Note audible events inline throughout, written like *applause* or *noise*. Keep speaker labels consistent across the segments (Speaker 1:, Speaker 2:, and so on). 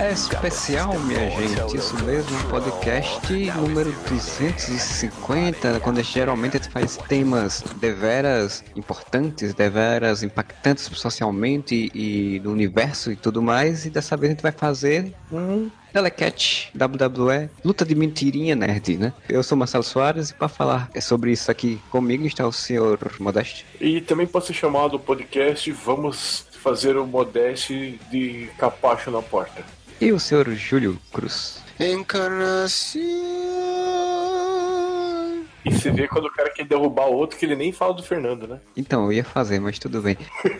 Speaker 1: É especial, minha gente. Isso mesmo, podcast número 250, quando geralmente a gente faz temas deveras importantes, deveras impactantes socialmente e no universo e tudo mais. E dessa vez a gente vai fazer um Telecat WWE, luta de mentirinha nerd, né? Eu sou Marcelo Soares e para falar sobre isso aqui comigo está o senhor Modeste.
Speaker 2: E também pode ser chamado podcast Vamos fazer o Modeste de capacho na porta.
Speaker 1: E o senhor Júlio Cruz.
Speaker 3: Encarnação.
Speaker 2: E você vê quando o cara quer derrubar o outro que ele nem fala do Fernando, né?
Speaker 1: Então, eu ia fazer, mas tudo bem.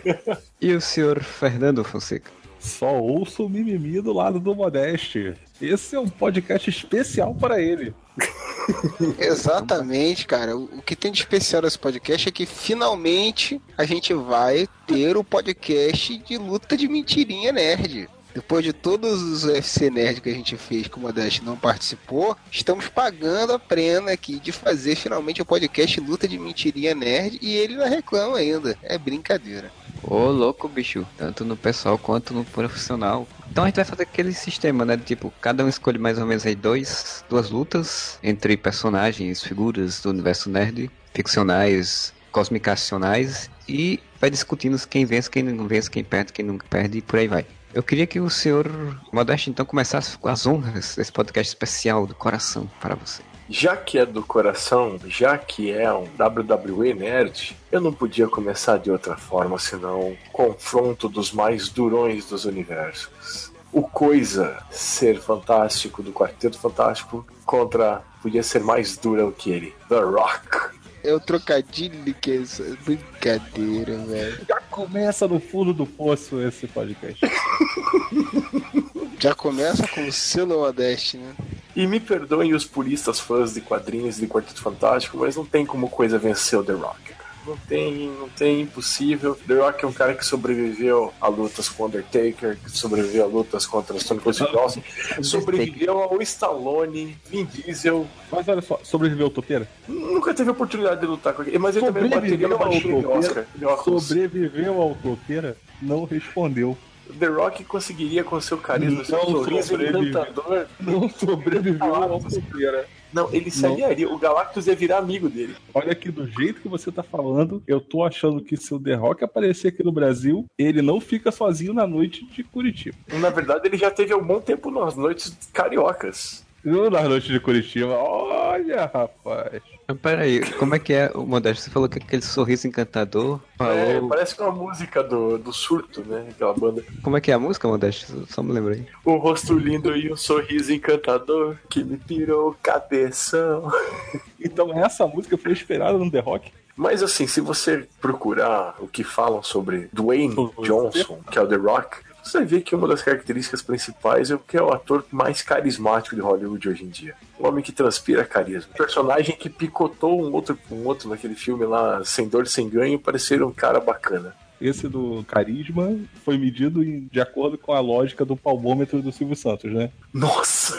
Speaker 1: *laughs* e o senhor Fernando Fonseca?
Speaker 4: Só ouço o mimimi do lado do Modeste. Esse é um podcast especial para ele. *laughs*
Speaker 3: Exatamente, cara. O que tem de especial nesse podcast é que finalmente a gente vai ter o podcast de luta de mentirinha nerd. Depois de todos os UFC Nerd que a gente fez que o Modeste não participou, estamos pagando a pena aqui de fazer finalmente o podcast Luta de Mentirinha Nerd e ele não reclama ainda. É brincadeira.
Speaker 1: Ô, louco, bicho. Tanto no pessoal quanto no profissional. Então a gente vai fazer aquele sistema, né? Tipo, cada um escolhe mais ou menos aí dois, duas lutas entre personagens, figuras do universo nerd, ficcionais, cosmicacionais, e vai discutindo quem vence, quem não vence, quem perde, quem não perde, e por aí vai. Eu queria que o senhor Modeste então começasse com as honras desse podcast especial do coração para você.
Speaker 2: Já que é do coração, já que é um WWE Nerd, eu não podia começar de outra forma senão um confronto dos mais durões dos universos. O Coisa ser fantástico do Quarteto Fantástico contra podia ser mais dura que ele, The Rock.
Speaker 3: É o trocadilho que é essa brincadeira, velho.
Speaker 4: Já começa no fundo do poço esse podcast. *laughs*
Speaker 3: Já começa com o selo Modeste, né?
Speaker 2: E me perdoem os puristas fãs de quadrinhos de Quarteto Fantástico, mas não tem como coisa vencer o The Rock. Não tem, não tem, impossível. The Rock é um cara que sobreviveu a lutas com o Undertaker, que sobreviveu a lutas contra o Stone Cold Steve Austin, sobreviveu ao Stallone, Vin Diesel.
Speaker 4: Mas olha só, sobreviveu o Topeira?
Speaker 2: Nunca teve oportunidade de lutar com ele, mas ele também bateria no machine de Oscar.
Speaker 4: Sobreviveu ao Topeira? Não respondeu.
Speaker 2: The Rock conseguiria com seu carisma, seu
Speaker 4: Não
Speaker 2: sorriso
Speaker 4: sobrevive.
Speaker 2: encantador.
Speaker 4: Não sobreviveu ao Topeira.
Speaker 2: Não, ele se
Speaker 4: Não.
Speaker 2: aliaria. O Galactus ia virar amigo dele.
Speaker 4: Olha aqui, do jeito que você tá falando, eu tô achando que se o The Rock aparecer aqui no Brasil, ele não fica sozinho na noite de Curitiba.
Speaker 2: Na verdade, ele já teve um bom tempo nas noites cariocas.
Speaker 4: Não na noite de Curitiba. Olha, rapaz.
Speaker 1: Mas peraí, como é que é o Modesto? Você falou que aquele sorriso encantador.
Speaker 2: É,
Speaker 1: Falou.
Speaker 2: parece com a música do, do surto, né? Aquela banda.
Speaker 1: Como é que é a música, Modesto? Só me lembrei.
Speaker 2: Um rosto lindo e um sorriso encantador que me pirou o cabeção. *laughs*
Speaker 4: Então essa música foi esperada no The Rock?
Speaker 2: Mas assim, se você procurar o que falam sobre Dwayne Johnson, que é o The Rock, você ver que uma das características principais é que é o ator mais carismático de Hollywood hoje em dia. Um homem que transpira carisma. Um personagem que picotou um outro, um outro naquele filme lá, Sem Dor, Sem Ganho, parecer um cara bacana.
Speaker 4: Esse do carisma foi medido de acordo com a lógica do palmômetro do Silvio Santos, né?
Speaker 2: Nossa!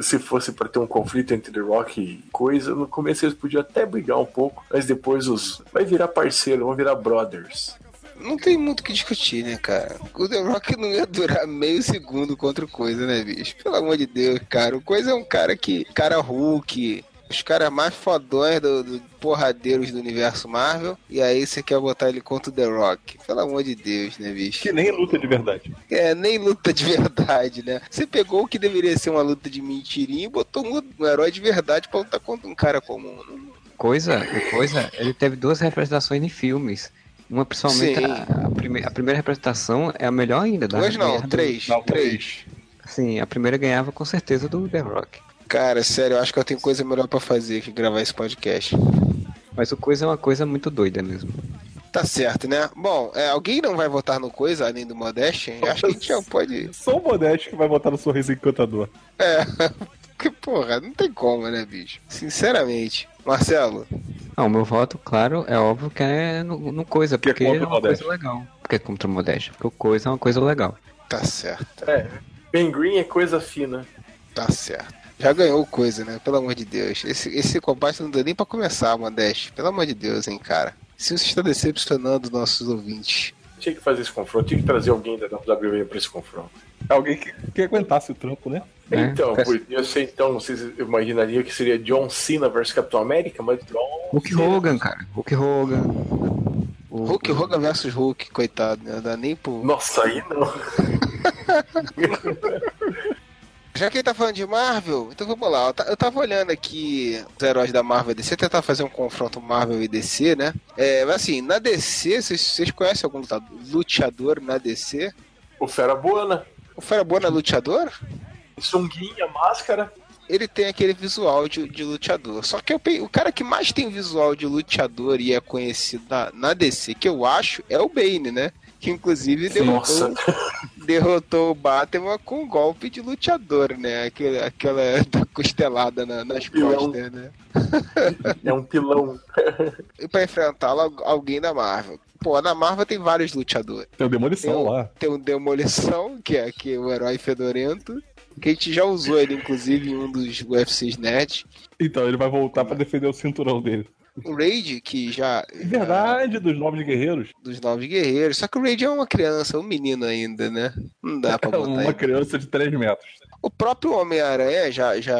Speaker 2: Se fosse para ter um conflito entre The Rock e coisa, no começo eles podiam até brigar um pouco, mas depois os. Vai virar parceiro, vão virar brothers.
Speaker 3: Não tem muito o que discutir, né, cara? O The Rock não ia durar meio segundo contra o Coisa, né, bicho? Pelo amor de Deus, cara. O Coisa é um cara que. Cara Hulk. Os caras mais fodões do, do porradeiros do universo Marvel. E aí você quer botar ele contra o The Rock. Pelo amor de Deus, né, bicho?
Speaker 4: Que nem luta de verdade.
Speaker 3: É, nem luta de verdade, né? Você pegou o que deveria ser uma luta de mentirinha e botou um, um herói de verdade pra lutar contra um cara comum.
Speaker 1: Coisa, o coisa, ele teve duas representações em filmes. Uma, principalmente, a, a prime- a primeira representação é a melhor ainda. Da
Speaker 3: Duas não, três.
Speaker 4: Não,
Speaker 3: três.
Speaker 1: Sim, a primeira ganhava com certeza do The Rock.
Speaker 3: Cara, sério, eu acho que eu tenho coisa melhor pra fazer que gravar esse podcast.
Speaker 1: Mas o coisa é uma coisa muito doida mesmo.
Speaker 3: Tá certo, né? Bom, é, alguém não vai votar no coisa além do Modeste? Acho que a gente já pode.
Speaker 4: Só o Modeste que vai votar no sorriso encantador.
Speaker 3: É. *laughs* Porque, porra, não tem como, né, bicho? Sinceramente. Marcelo,
Speaker 1: Não, o meu voto, claro, é óbvio que é no, no coisa,
Speaker 4: é
Speaker 1: porque
Speaker 4: contra
Speaker 1: é uma
Speaker 4: Modeste.
Speaker 1: coisa legal. Porque é contra o Modeste, porque o coisa é uma coisa legal.
Speaker 3: tá certo,
Speaker 2: É. Ben Green é coisa fina.
Speaker 3: tá certo. Já ganhou coisa, né? Pelo amor de Deus. Esse, esse combate não deu nem pra começar, Modeste. Pelo amor de Deus, hein, cara. Se você está decepcionando nossos ouvintes.
Speaker 2: Tinha que fazer esse confronto, tinha que trazer alguém da WWE pra esse confronto.
Speaker 4: Alguém que, que aguentasse o trampo, né?
Speaker 1: É,
Speaker 2: Então,
Speaker 1: peço-
Speaker 2: podia ser então, vocês imaginariam que seria John Cena versus Capitão América, mas John
Speaker 1: Hulk
Speaker 2: Cena-
Speaker 1: Hogan, cara. Hulk Hogan. O-
Speaker 3: Hulk Hogan versus Hulk, coitado, né? Não dá nem pro.
Speaker 2: Nossa, aí não. *laughs*
Speaker 3: Já que ele tá falando de Marvel, então vamos lá. Eu ta- Eu tava olhando aqui os heróis da Marvel e DC, tentar fazer um confronto Marvel e DC, né? É, mas assim, na DC, vocês, vocês conhecem algum lutador, luteador na DC?
Speaker 2: O Fera Buana,
Speaker 3: O Fera Bona é luteador?
Speaker 2: sunguinha, máscara.
Speaker 3: Ele tem aquele visual de, de luteador. Só que eu o cara que mais tem visual de luteador e é conhecido na, na DC, que eu acho, é o Bane, né? Que inclusive derrotou, *laughs* derrotou o Batman com um golpe de luteador, né? Aquele, aquela *laughs* costelada na- nas
Speaker 2: Pilão.
Speaker 3: costas, né? *laughs*
Speaker 2: É um pilão.
Speaker 3: E pra enfrentá-lo, al- alguém da Marvel. Pô, na Marvel tem vários luteadores.
Speaker 4: Tem o Demolição
Speaker 3: Tem o-
Speaker 4: lá.
Speaker 3: Tem o Demolição, que é, que é o herói fedorento. Que a gente já usou ele, inclusive, em um dos UFCs Net.
Speaker 4: Então, ele vai voltar pra defender o cinturão dele.
Speaker 3: O Raid, que já.
Speaker 4: É verdade, dos Novos Guerreiros.
Speaker 3: Dos Novos Guerreiros. Só que o Raid é uma criança, um menino ainda, né? Não dá pra
Speaker 4: É
Speaker 3: botar
Speaker 4: uma
Speaker 3: ele.
Speaker 4: criança de 3 metros.
Speaker 3: O próprio Homem-Aranha já, já,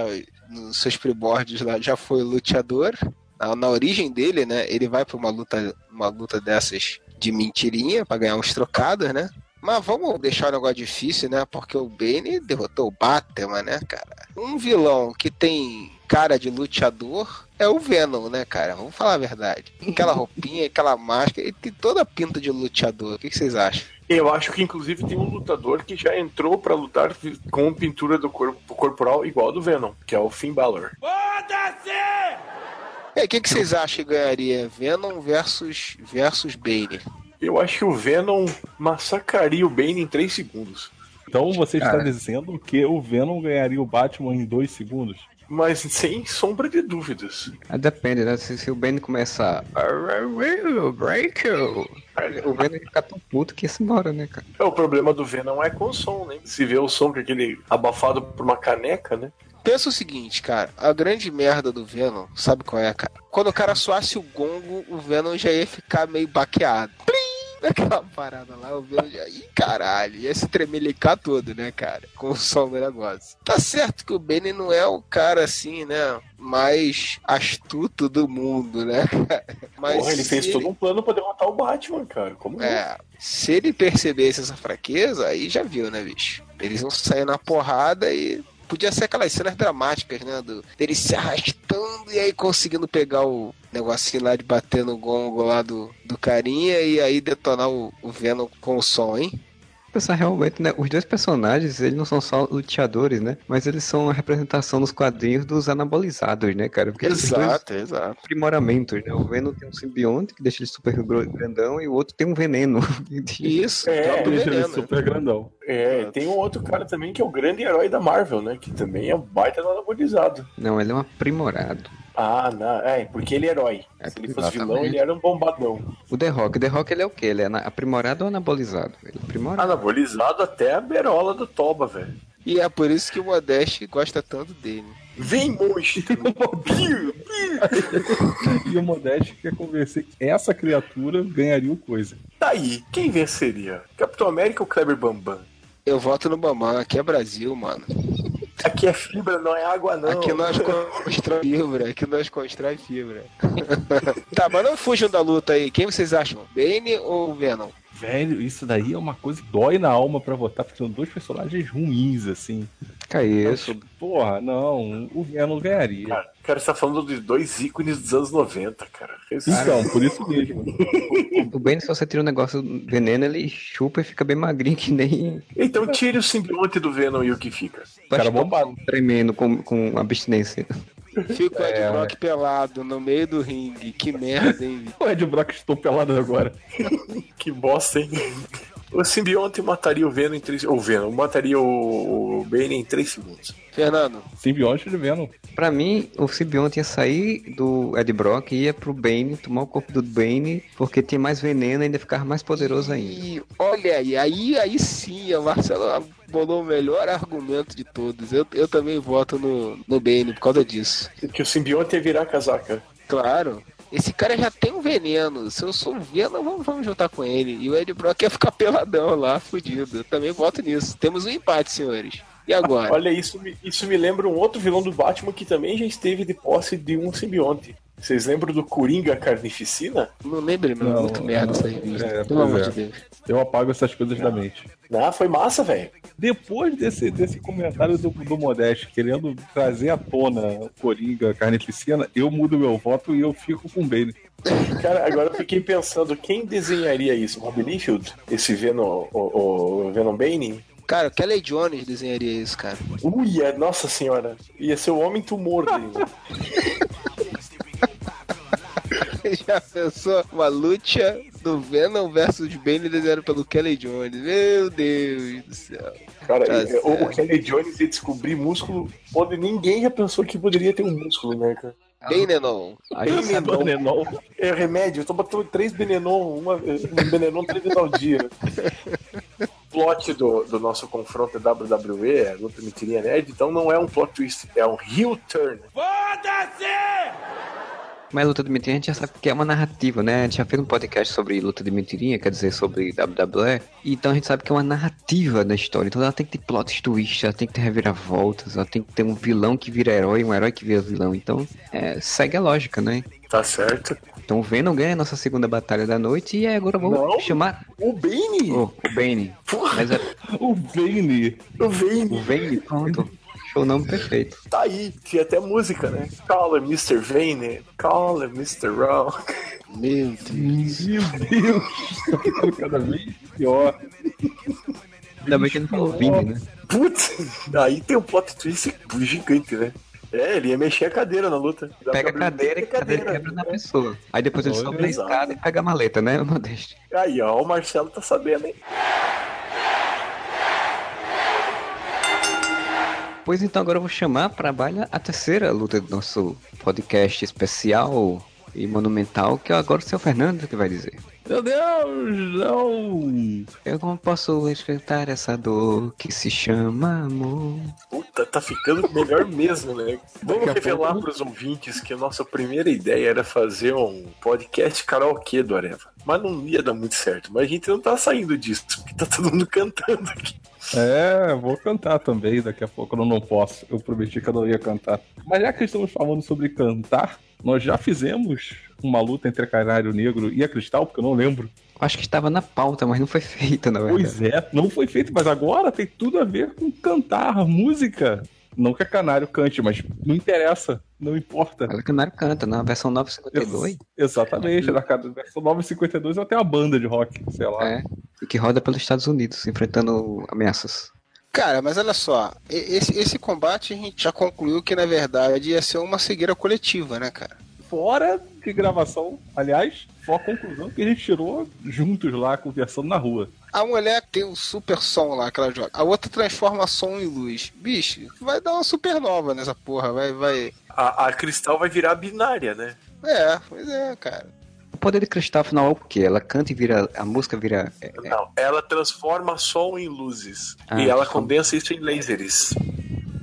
Speaker 3: nos seus primórdios lá, já foi luteador. Na, na origem dele, né? Ele vai pra uma luta, uma luta dessas de mentirinha pra ganhar uns trocados, né? Mas vamos deixar o negócio difícil, né? Porque o Bane derrotou o Batman, né, cara? Um vilão que tem cara de luteador é o Venom, né, cara? Vamos falar a verdade. Aquela *laughs* roupinha, aquela máscara, ele tem toda a pinta de luteador. O que, vocês acham?
Speaker 2: Eu acho que inclusive tem um lutador que já entrou pra lutar com pintura do corpo corporal igual a do Venom, que é o Finn Balor.
Speaker 3: E aí, o que, que vocês acham que ganharia? Venom versus, versus Bane.
Speaker 2: Eu acho que o Venom massacraria o Bane em 3 segundos.
Speaker 4: Então você está
Speaker 1: Cara.
Speaker 4: dizendo que o Venom ganharia o Batman em 2 segundos?
Speaker 2: Mas sem sombra de dúvidas.
Speaker 1: Ah, depende, né? Se, se o Ben começar. Break you. O Ben vai ficar tão puto que ia se embora, né, cara?
Speaker 2: É, o problema do Venom é com o som, né? Se vê o som com aquele abafado por uma caneca, né?
Speaker 3: Pensa o seguinte, cara, a grande merda do Venom, sabe qual é, cara? Quando o cara soasse o gongo, o Venom já ia ficar meio baqueado. Plim! *laughs* Naquela parada lá, o Venom já. Ih, caralho, ia se tremelicar todo, né, cara? Com o som do negócio. Tá certo que o Benny não é o cara assim, né? Mais astuto do mundo, né? *laughs* Mas
Speaker 2: Porra, ele fez todo um plano pra derrotar o Batman, cara. Como não?
Speaker 3: É, se ele percebesse essa fraqueza, aí já viu, né, bicho? Eles vão sair na porrada e. Podia ser aquelas cenas dramáticas, né? Do, dele se arrastando e aí conseguindo pegar o negocinho lá de bater no gongo lá do, do carinha e aí detonar o, o Venom com o som, hein?
Speaker 1: Pensar realmente, né? Os dois personagens, eles não são só luteadores, né? Mas eles são a representação nos quadrinhos dos anabolizados, né, cara? Porque
Speaker 3: Exato, exato.
Speaker 1: aprimoramentos, né? O Venom tem um simbionte que deixa ele super grandão e o outro tem um veneno. *laughs*
Speaker 3: Isso,
Speaker 2: É,
Speaker 3: o próprio
Speaker 4: Deixa ele super grandão.
Speaker 2: É, tem um outro cara também que é o grande herói da Marvel, né? Que também é um baita do anabolizado.
Speaker 1: Não, ele é um aprimorado.
Speaker 2: Ah, não. É, porque ele é herói.
Speaker 1: É,
Speaker 2: Se ele fosse vilão,
Speaker 1: exatamente.
Speaker 2: ele era um bombadão.
Speaker 1: O The Rock, o The Rock ele é o quê? Ele é aprimorado ou anabolizado? Ele é aprimorado.
Speaker 2: Anabolizado até a berola do Toba, velho.
Speaker 3: E é por isso que o Modeste gosta tanto dele.
Speaker 2: Vem, monstro! *laughs* *laughs*
Speaker 4: E o Modeste quer convencer que essa criatura ganharia o coisa.
Speaker 2: Tá aí, quem venceria? Capitão América ou Kleber Bambam?
Speaker 3: Eu voto no Bambam, aqui é Brasil, mano.
Speaker 2: Aqui é fibra, não é água, não.
Speaker 3: Aqui nós constrói fibra, aqui nós constrói fibra. *laughs* tá, mas não fujam da luta aí. Quem vocês acham? Bane ou Venom?
Speaker 4: Velho, isso daí é uma coisa que dói na alma pra votar, porque são dois personagens ruins, assim.
Speaker 1: Que isso?
Speaker 4: Porra, não, o Venom ganharia.
Speaker 2: Cara, cara, você tá falando de dois ícones dos anos 90, cara.
Speaker 4: Então, por isso mesmo. *laughs*
Speaker 1: O Ben, se você tira um negócio veneno, ele chupa e fica bem magrinho que nem.
Speaker 2: Então tire o simbionte do Venom e o que fica.
Speaker 4: Cara
Speaker 1: Bastão
Speaker 4: bombado.
Speaker 1: Tremendo com, com abstinência.
Speaker 3: Fica o Ed
Speaker 4: É,
Speaker 3: Brock pelado no meio do ringue. Que merda, hein? *laughs*
Speaker 4: O Ed Brock estou pelado agora. *laughs*
Speaker 2: Que bosta, hein? O simbionte mataria o Venom em 3 O Venom mataria o, Bane em 3 segundos.
Speaker 3: Fernando,
Speaker 4: Simbionte de Venom.
Speaker 1: Pra mim, o simbionte ia sair do Ed Brock e ia pro Bane, tomar o corpo do Bane, porque tinha mais veneno e ainda ficava mais poderoso ainda.
Speaker 3: E olha aí, aí, aí sim, a Marcelo bolou o melhor argumento de todos. Eu, eu também voto no, no Bane por causa disso.
Speaker 2: Que o simbionte ia virar casaca.
Speaker 3: Claro. Esse cara já tem um veneno. Se eu sou Venom, vamos, vamos juntar com ele. E o Ed Brock ia ficar *laughs* peladão lá, fudido. Eu também voto nisso. Temos um empate, senhores. E agora? *laughs*
Speaker 2: Olha, isso me, isso me lembra um outro vilão do Batman que também já esteve de posse de um simbionte. Vocês lembram do Coringa Carnificina?
Speaker 3: Não lembro, não.
Speaker 4: Não,
Speaker 3: Muito merda
Speaker 4: não.
Speaker 3: essa revista.
Speaker 4: É,
Speaker 3: Pelo amor
Speaker 4: é.
Speaker 3: de Deus.
Speaker 4: Eu apago essas coisas da mente.
Speaker 2: Ah, foi massa, velho.
Speaker 4: Depois desse, desse comentário do, do Modeste querendo trazer à tona o Coringa Carnificina, eu mudo meu voto e eu fico com o Bane.
Speaker 2: Cara, agora eu fiquei pensando, quem desenharia isso? Rob Liefeld? Esse Venom, o, o Venom Bane?
Speaker 3: Cara, o Kelly Jones desenharia isso, cara.
Speaker 2: Uia, nossa senhora. Ia ser o Homem Tumor dele. *laughs* *laughs*
Speaker 3: Já pensou uma luta do Venom versus Bane desenhado pelo Kelly Jones? Meu Deus do céu.
Speaker 2: Cara,
Speaker 3: Tá
Speaker 2: e- o, o Kelly Jones ia descobrir músculo onde ninguém já pensou que poderia ter um músculo, né, cara?
Speaker 3: Benenon.
Speaker 1: Aí
Speaker 2: Benenon. É remédio, eu tô botando três Benenon, uma, um Benenon três vezes ao dia. plot do, do nosso confronto da WWE, a luta mentirinha nerd, então não é um plot twist, é um heel turn.
Speaker 1: Mas luta de mentirinha a gente já sabe que é uma narrativa, né? A gente já fez um podcast sobre luta de mentirinha, quer dizer, sobre WWE. Então a gente sabe que é uma narrativa da história. Então ela tem que ter plot twist, ela tem que ter reviravoltas, ela tem que ter um vilão que vira herói, um herói que vira vilão. Então é, segue a lógica, né?
Speaker 2: Tá certo.
Speaker 1: Então o Venom ganha a nossa segunda batalha da noite e agora vamos
Speaker 2: Não.
Speaker 1: chamar
Speaker 2: O Bane!
Speaker 1: o, o Bane.
Speaker 2: Porra,
Speaker 1: Mas é, *laughs*
Speaker 4: O Bane.
Speaker 2: o
Speaker 1: o
Speaker 2: Bane
Speaker 1: Bane, pronto. Show o nome perfeito.
Speaker 2: tá aí, tinha até música, né? Call him Mr. Vane, call him Mr. Rock.
Speaker 3: Meu Deus.
Speaker 4: Meu Deus. Cada vez pior.
Speaker 1: Ainda bem que ele não falou Vini, né?
Speaker 2: Putz, aí tem um plot twist gigante, né? É, ele ia mexer a cadeira na luta.
Speaker 1: Pega a cadeira e a
Speaker 2: pega
Speaker 1: cadeira quebra na pessoa. Aí depois ele
Speaker 4: Olha,
Speaker 1: sobe escada e pega a maleta, né, *laughs* Modeste?
Speaker 2: Aí, ó, o Marcelo tá sabendo, hein?
Speaker 1: Pois então agora eu vou chamar para baila a terceira luta do nosso podcast especial e monumental, que é agora o seu Fernando que vai dizer.
Speaker 4: Meu Deus, não.
Speaker 1: Eu não posso enfrentar essa dor que se chama amor.
Speaker 2: Puta, tá ficando melhor mesmo, né? Vamos revelar
Speaker 4: pouco-
Speaker 2: pros ouvintes que a nossa primeira ideia era fazer um podcast karaokê do Areva. Mas não ia dar muito certo. Mas a gente não tá saindo disso, porque tá todo mundo cantando aqui.
Speaker 4: É, vou cantar também, daqui a pouco eu não posso. Eu prometi que eu não ia cantar. Mas já que estamos falando sobre cantar, nós já fizemos uma luta entre a Canário Negro e a Cristal, porque eu não lembro.
Speaker 1: Acho que estava na pauta, mas não foi feita, na verdade.
Speaker 4: Pois é, não foi feito, mas agora tem tudo a ver com cantar, música. Não que a Canário cante, mas não interessa, não importa.
Speaker 1: Ela Canário canta, na versão 952.
Speaker 4: Ex- Exatamente, na versão 952 até uma banda de rock, sei lá.
Speaker 1: É. E que roda pelos Estados Unidos, enfrentando ameaças.
Speaker 3: Cara, mas olha só, esse, esse combate a gente já concluiu que na verdade ia ser uma cegueira coletiva, né, cara?
Speaker 4: Fora de gravação, aliás, foi a conclusão que a gente tirou juntos lá, conversando na rua.
Speaker 3: A mulher tem um super som lá que ela joga. A outra transforma som em luz. Bicho, vai dar uma supernova nessa porra. Vai, vai.
Speaker 2: A, a Cristal vai virar binária, né?
Speaker 3: É, pois é, cara.
Speaker 1: O poder de cristal afinal é o quê? Ela canta e vira. A música vira. é, é,
Speaker 2: Não, ela transforma som em luzes.
Speaker 1: Ah,
Speaker 2: e ela
Speaker 1: som.
Speaker 2: condensa isso em lasers.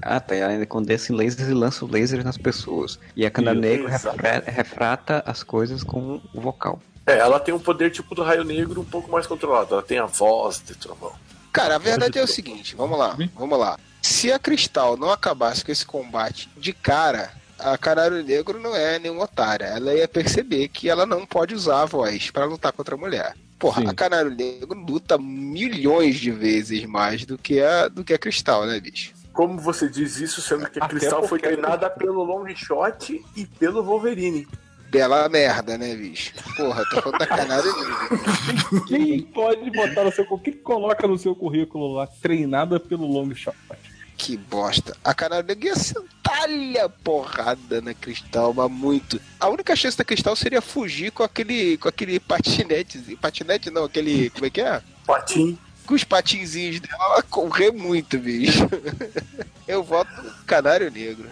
Speaker 1: Ah, tá. Ela ainda condensa em lasers e lança o laser nas pessoas. E a
Speaker 2: exato.
Speaker 1: refra- refrata as coisas com o vocal.
Speaker 2: É, ela tem um poder tipo do raio negro um pouco mais controlado. Ela tem a voz de trovão.
Speaker 3: Cara, a verdade é o seguinte, vamos lá, vamos lá. Se a Cristal não acabasse com esse combate de cara, a Canário Negro não é nenhuma otária. Ela ia perceber que ela não pode usar a voz pra lutar contra a mulher. Porra,
Speaker 4: Sim.
Speaker 3: a Canário Negro luta milhões de vezes mais do que a, do que a Cristal, né, bicho?
Speaker 2: Como você diz isso, sendo que a
Speaker 4: Até
Speaker 2: Cristal foi treinada pelo Long Shot e pelo Wolverine.
Speaker 3: Bela merda, né, bicho? Porra, tô falando Negro.
Speaker 4: Quem pode botar no seu. Quem coloca no seu currículo lá, treinada pelo long shot?
Speaker 3: que bosta. A Negro ia sentar-lhe a porrada na Cristal, mas muito. A única chance da Cristal seria fugir com aquele, com aquele patinete. Patinete não, aquele. Como é que é?
Speaker 2: Patim.
Speaker 3: Com os patinzinhos dela, ela correr muito, bicho. *laughs* Eu voto Canário Negro.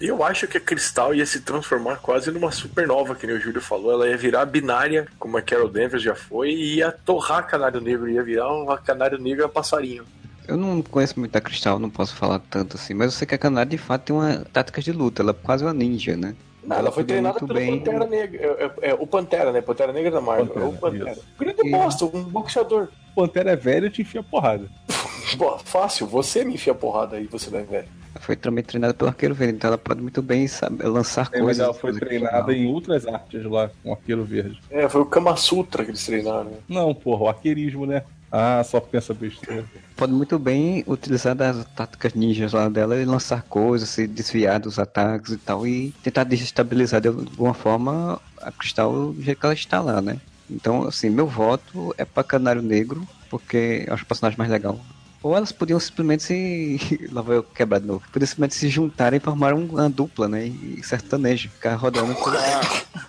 Speaker 2: Eu acho que a Cristal ia se transformar quase numa supernova, que nem o Júlio falou. Ela ia virar binária, como a Carol Danvers já foi, e ia torrar Canário Negro, ia virar um Canário Negro a passarinho.
Speaker 1: Eu não conheço muito a Cristal, não posso falar tanto assim, mas eu sei que a Canário de fato tem uma tática de luta, ela é quase uma ninja, né?
Speaker 2: Ela foi
Speaker 1: podia
Speaker 2: treinada pelo
Speaker 1: bem.
Speaker 2: Pantera Negra. É, é- é o Pantera, né? Pantera Negra da Marvel.
Speaker 4: Pantera,
Speaker 2: é o Pantera.
Speaker 4: isso.
Speaker 2: Grande
Speaker 1: E-
Speaker 2: bosta, um boxeador.
Speaker 4: Pantera é velho e te enfia porrada. *laughs*
Speaker 2: Boa, fácil, você me enfia porrada aí, você não é velho.
Speaker 1: Ela foi também treinada pelo Arqueiro Verde, então ela pode muito bem saber, lançar
Speaker 4: É, mas
Speaker 1: coisas.
Speaker 4: ela foi treinada em outras artes lá, com arqueiro verde.
Speaker 2: É, foi o Kama Sutra que eles treinaram. né?
Speaker 4: Não, porra, o arqueirismo, né? Ah, só pensa besteira.
Speaker 1: Pode muito bem utilizar das táticas ninjas lá dela e lançar coisas, se desviar dos ataques e tal, e tentar desestabilizar de alguma forma a Cristal do jeito que ela está lá, né? Então, assim, meu voto é pra Canário Negro, porque eu acho o personagem mais legal. Ou elas podiam simplesmente se. *laughs* Lá vou eu quebrar de novo. Podiam simplesmente se juntarem e formar um- uma dupla, né? E sertanejo, ficar rodando pelo. *laughs*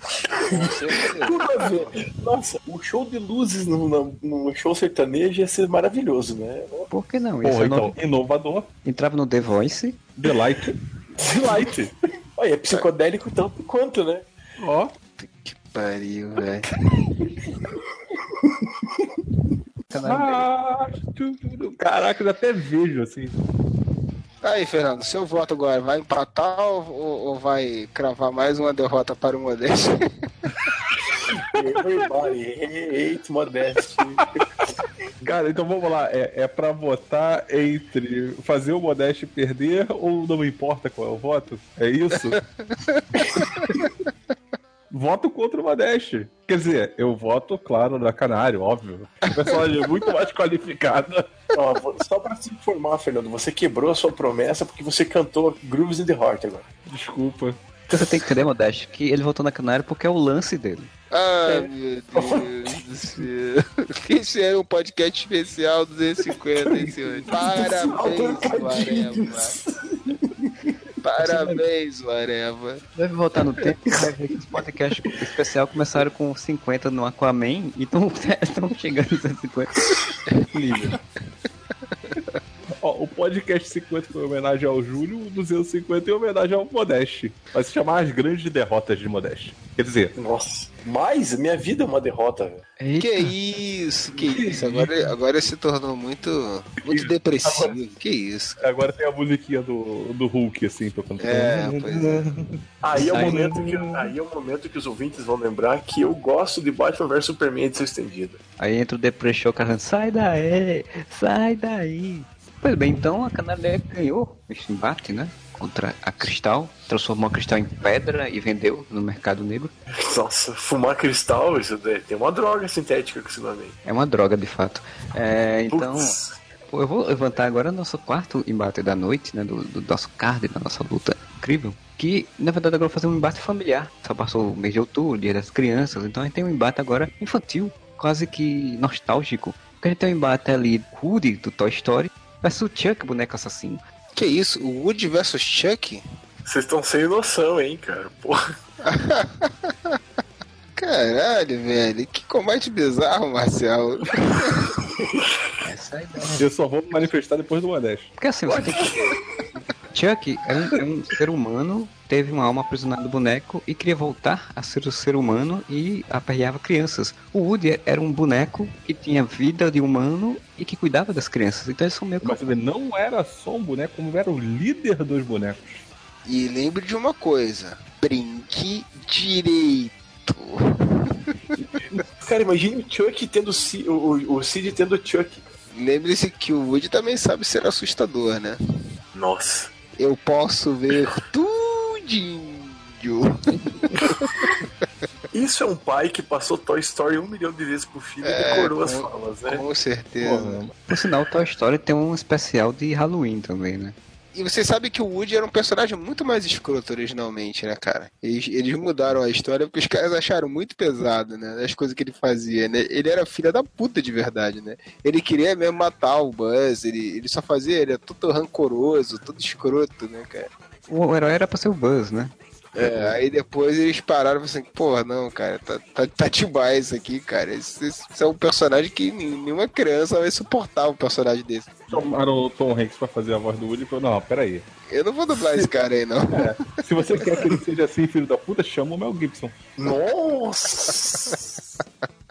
Speaker 2: Tudo a ver. Nossa, o show de luzes no, no- no show sertanejo ia ser maravilhoso, né?
Speaker 1: Por que não?
Speaker 4: Porra,
Speaker 1: é
Speaker 4: então, inovador,
Speaker 1: Entrava no The Voice,
Speaker 4: delight. Delight.
Speaker 2: Olha, é psicodélico tanto quanto, né?
Speaker 4: Ó,
Speaker 3: Que pariu, velho. *laughs*
Speaker 4: Ah, tudo. Caraca, eu até vejo assim.
Speaker 3: Aí, Fernando, seu voto agora vai empatar ou, ou vai cravar mais uma derrota para o Modeste?
Speaker 2: Everybody hate modesty.
Speaker 4: Cara, então vamos lá. É, é pra votar entre fazer o Modeste perder ou não importa qual é o voto? É isso? *laughs* voto contra o Modeste. Quer dizer, eu voto, claro, na Canário, óbvio. O personagem é muito mais qualificado.
Speaker 2: Ó, só pra se informar, Fernando, você quebrou a sua promessa porque você cantou Grooves in the Heart agora.
Speaker 4: Desculpa.
Speaker 1: Você tem que entender, Modeste, que ele voltou na Canário porque é o lance dele.
Speaker 3: Ai, meu Deus do céu. Esse era um podcast especial 250, senhores. Parabéns, Areva. Parabéns, Areva.
Speaker 1: Deve voltar no tempo e vai ver que os podcasts especial começaram com 50 no Aquaman e estão *laughs* chegando em 150 nível.
Speaker 4: Ó, o podcast 50 foi em homenagem ao Júlio, o 250 em homenagem ao Modeste. Vai se chamar As Grandes Derrotas de Modeste. Quer dizer,
Speaker 2: Nossa, mas minha vida é uma derrota, velho.
Speaker 3: Que isso, que isso. Agora, agora se tornou muito, muito depressivo. Que isso.
Speaker 4: agora tem a musiquinha do, do Hulk, assim, tocando.
Speaker 3: É, pois é.
Speaker 2: Aí é, o momento que, aí é o momento que os ouvintes vão lembrar que eu gosto de Batman vs Superman edição estendida.
Speaker 1: Aí entra o Depressão carrando, sai daí, sai daí. Pois bem, então a Negro ganhou esse embate, né? Contra a Cristal, transformou a Cristal em pedra e vendeu no mercado negro. *laughs*
Speaker 2: Nossa, fumar cristal, isso daí, tem uma droga sintética com esse nome aí.
Speaker 1: É uma droga, de fato. É, então, eu vou levantar agora nosso quarto embate da noite, né? Do, do nosso card, da nossa luta incrível. Que, na verdade, agora fazer um embate familiar. Só passou o mês de outubro, dia das crianças. Então a gente tem um embate agora infantil, quase que nostálgico. Porque a gente tem um embate ali, Woody, do Toy Story, versus o Chuck, boneco assassino.
Speaker 3: Que isso? O Woody versus Chuck?
Speaker 2: Vocês estão sem noção, hein, cara. Porra. *laughs*
Speaker 3: Caralho, velho. Que combate bizarro, Marcel. *laughs*
Speaker 1: Essa é.
Speaker 4: Eu só vou me manifestar depois do Modeste.
Speaker 1: Porque assim, você tem que... *laughs* Chuck é um, é um ser humano, teve uma alma aprisionada do boneco e queria voltar a ser o ser humano e aperreava crianças. O Woody era um boneco que tinha vida de humano e que cuidava das crianças. Então eles são meio que...
Speaker 4: Mas ele não era só um boneco, como era o líder dos bonecos.
Speaker 3: E lembre de uma coisa: brinque direito. *laughs*
Speaker 2: Cara, imagine o Chuck tendo o, o, o, o Cid tendo o Chuck.
Speaker 3: Lembre-se que o Woody também sabe ser assustador, né?
Speaker 2: Nossa.
Speaker 3: Eu posso ver tudinho. *laughs*
Speaker 2: Isso é um pai que passou Toy Story um milhão de vezes pro filho
Speaker 3: É,
Speaker 2: e decorou as
Speaker 3: com-
Speaker 2: falas, né?
Speaker 3: Com certeza.
Speaker 1: Por sinal, Toy Story tem um especial de Halloween também, né?
Speaker 3: E você sabe que o Woody era um personagem muito mais escroto originalmente, né, cara? Eles, eles mudaram a história porque os caras acharam muito pesado, né? As coisas que ele fazia, né? Ele era filha da puta de verdade, né? Ele queria mesmo matar o Buzz, ele, ele só fazia, ele é todo rancoroso, todo escroto, né, cara?
Speaker 1: O herói era pra ser o Buzz, né?
Speaker 3: É, aí depois eles pararam e falaram assim, porra, não, cara, tá, tá, tá demais isso aqui, cara. Esse, esse é um personagem que nenhuma criança vai suportar um personagem desse.
Speaker 4: Chamaram o Tom Hanks pra fazer a voz do Woody e falou, não, peraí.
Speaker 3: Eu não vou dublar esse cara aí, não.
Speaker 4: É, se você quer que ele seja assim, filho da puta, chama o Mel Gibson.
Speaker 2: Nossa!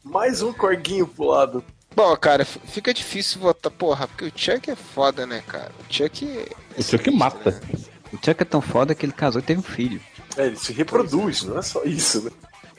Speaker 2: Mais um corguinho pro lado.
Speaker 3: Bom, cara, fica difícil votar, porra, porque o Chuck é foda, né, cara? O Chuck. é
Speaker 4: O Chuck mata.
Speaker 3: né?
Speaker 1: O Chuck é tão foda que ele casou e teve um filho.
Speaker 2: É, ele se reproduz, não é só isso, né?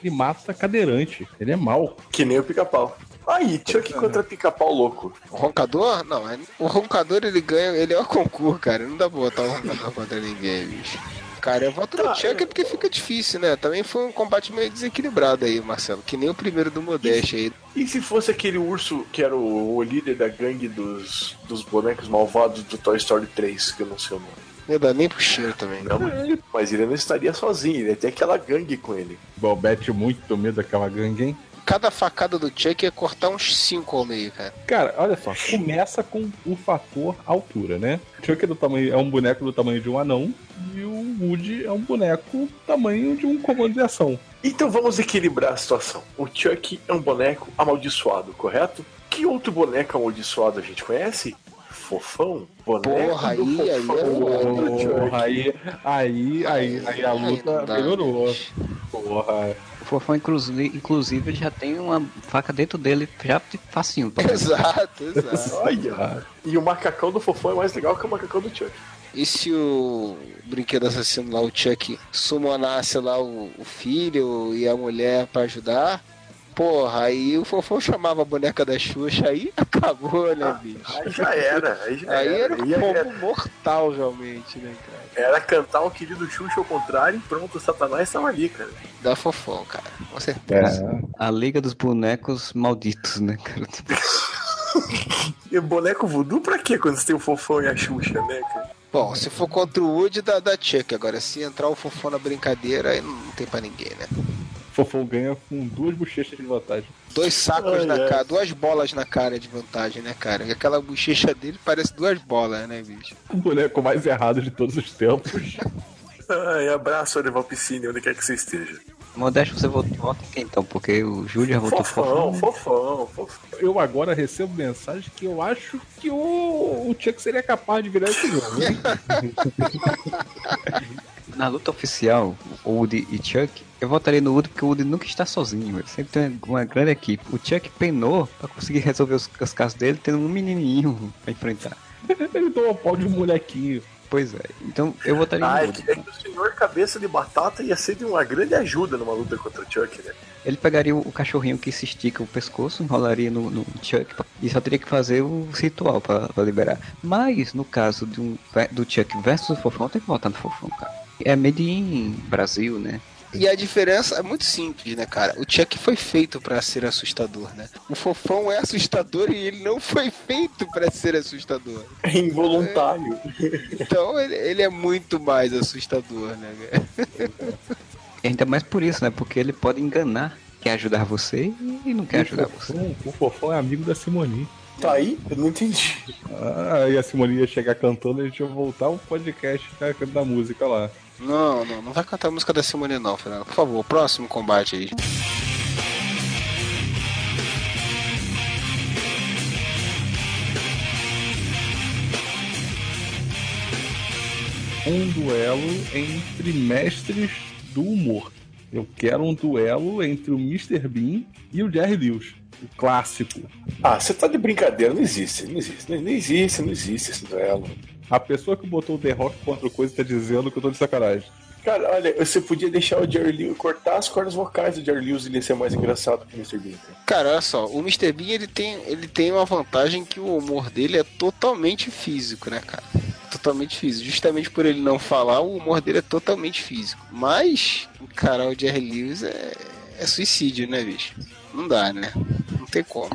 Speaker 4: Ele mata cadeirante. Ele é mau.
Speaker 2: Que nem o pica-pau. Aí, Chuck contra pica-pau louco.
Speaker 3: O roncador? Não, é- o roncador ele ganha, ele é o concurso, cara. Não dá pra botar o roncador contra ninguém, bicho. Cara, eu voto no
Speaker 2: Tá,
Speaker 3: Chuck porque fica difícil, né? Também foi um combate meio desequilibrado aí, Marcelo. Que nem o primeiro do Modeste aí.
Speaker 2: E se fosse aquele urso que era o, o líder da gangue dos, dos bonecos malvados do Toy Story 3, que eu não sei o nome.
Speaker 3: Não dá nem pro cheiro também.
Speaker 2: Não, mas- mas ele não estaria sozinho, ele ia ter aquela gangue com ele.
Speaker 4: Bobete muito medo daquela gangue, hein?
Speaker 3: Cada facada do Chuck ia cortar uns 5 ao meio, cara.
Speaker 4: Cara, olha só, começa com o fator altura, né? O Chuck é, do tamanho, é um boneco do tamanho de um anão e o Woody é um boneco do tamanho de um comando de ação.
Speaker 2: Então vamos equilibrar a situação. O Chuck é um boneco amaldiçoado, correto? Que outro boneco amaldiçoado a gente conhece? Fofão? Boneco
Speaker 3: Porra,
Speaker 2: do
Speaker 3: aí- aí
Speaker 2: fofão.
Speaker 3: é-.
Speaker 4: Porra, aí, aí, aí, aí a luta
Speaker 3: não dá,
Speaker 4: melhorou. Porra.
Speaker 1: O Fofão, inclusive, ele já tem uma faca dentro dele, já de facinho. *laughs* pra-
Speaker 3: Exato, exato.
Speaker 2: Olha! E o macacão do fofão é mais legal que o macacão do Chuck.
Speaker 3: E se o brinquedo assassino lá, o Chuck, summonasse lá o, o filho e a mulher pra ajudar? Porra, aí o fofão chamava a boneca da Xuxa, aí *laughs* acabou, né, bicho?
Speaker 2: Aí já era, aí já
Speaker 3: Aí
Speaker 2: era.
Speaker 3: era um
Speaker 2: Aí era,
Speaker 3: combo mortal, realmente, né, cara?
Speaker 2: era cantar o querido Xuxa ao contrário e pronto, o Satanás tava ali, cara.
Speaker 3: Da fofão, cara, com certeza.
Speaker 4: É.
Speaker 1: A Liga dos Bonecos Malditos, né, cara? *laughs*
Speaker 2: E boneco voodoo pra quê quando você tem o fofão e a Xuxa, né, cara?
Speaker 3: Bom, se for contra o Woody, dá, dá Chuck. Agora, se entrar o fofão na brincadeira, aí não tem pra ninguém, né?
Speaker 4: Fofão ganha com duas bochechas de vantagem.
Speaker 3: Dois sacos
Speaker 2: Ai,
Speaker 3: na
Speaker 2: ai.
Speaker 3: cara, duas bolas na cara de vantagem, né, cara? E aquela bochecha dele parece duas bolas, né, bicho?
Speaker 4: O boneco mais errado de todos os tempos.
Speaker 2: Ai, abraço, Orival Piscine, onde quer que você esteja.
Speaker 1: Modesto, você vota em quem então? Porque o Júlio já votou
Speaker 2: Fofão,
Speaker 1: Fofão.
Speaker 2: fofão, fofão.
Speaker 4: Eu agora recebo mensagem que eu acho que o, o Chuck seria capaz de virar esse jogo. *laughs*
Speaker 1: Na luta oficial, o Woody e Chuck, eu votaria no Woody porque o Woody nunca está sozinho. Ele sempre tem uma grande equipe. O Chuck penou pra conseguir *laughs* resolver os, os casos dele tendo um menininho pra enfrentar. *laughs*
Speaker 4: Ele toma pau de um molequinho.
Speaker 1: Pois é. Então eu votaria
Speaker 2: Ah,
Speaker 1: no
Speaker 2: é
Speaker 1: Woody.
Speaker 2: que, é que o senhor cabeça de batata ia ser de uma grande ajuda numa luta contra o Chuck, né?
Speaker 1: Ele pegaria o, o cachorrinho que se estica o pescoço, enrolaria no, no Chuck e só teria que fazer o ritual pra, pra liberar. Mas no caso de um, do Chuck versus o Fofão, tem que votar no Fofão, cara. É made in Brasil, né?
Speaker 3: E a diferença é muito simples, né, cara? O Chuck foi feito pra ser assustador, né? O fofão é assustador e ele não foi feito pra ser assustador.
Speaker 2: É involuntário.
Speaker 3: Então ele, ele é muito mais assustador, né, cara? *laughs*
Speaker 1: Ainda mais por isso, né? Porque ele pode enganar, quer ajudar você e não quer ajudar
Speaker 4: o,
Speaker 1: você.
Speaker 4: fofão, o Fofão é amigo da Simone.
Speaker 2: Tá aí? Eu não entendi.
Speaker 4: Ah, e a Simone ia chegar cantando e a gente ia voltar o podcast da, da música lá.
Speaker 3: Não, não, não vai cantar a música da Simone não, Fernando. Por favor, próximo combate aí.
Speaker 4: Um duelo entre mestres do humor. Eu quero um duelo entre o Mr. Bean e o Jerry Lewis. O clássico.
Speaker 2: Ah, você tá de brincadeira, não existe, não existe, não, existe, não existe esse duelo.
Speaker 4: A pessoa que botou o The Rock contra o coisa tá dizendo que eu tô de sacanagem.
Speaker 2: Cara, olha, você podia deixar o Jerry Lewis, cortar as cordas vocais do Jerry Lewis e ele ia ser mais engraçado que o Mr. Bean. cara.
Speaker 3: Cara, olha só, o Mr. Bean ele tem, ele tem uma vantagem que o humor dele é totalmente físico, né, cara? Totalmente físico. Justamente por ele não falar, o humor dele é totalmente físico. Mas encarar o Jerry Lewis é, é suicídio, né, bicho? Não dá, né? Não tem como.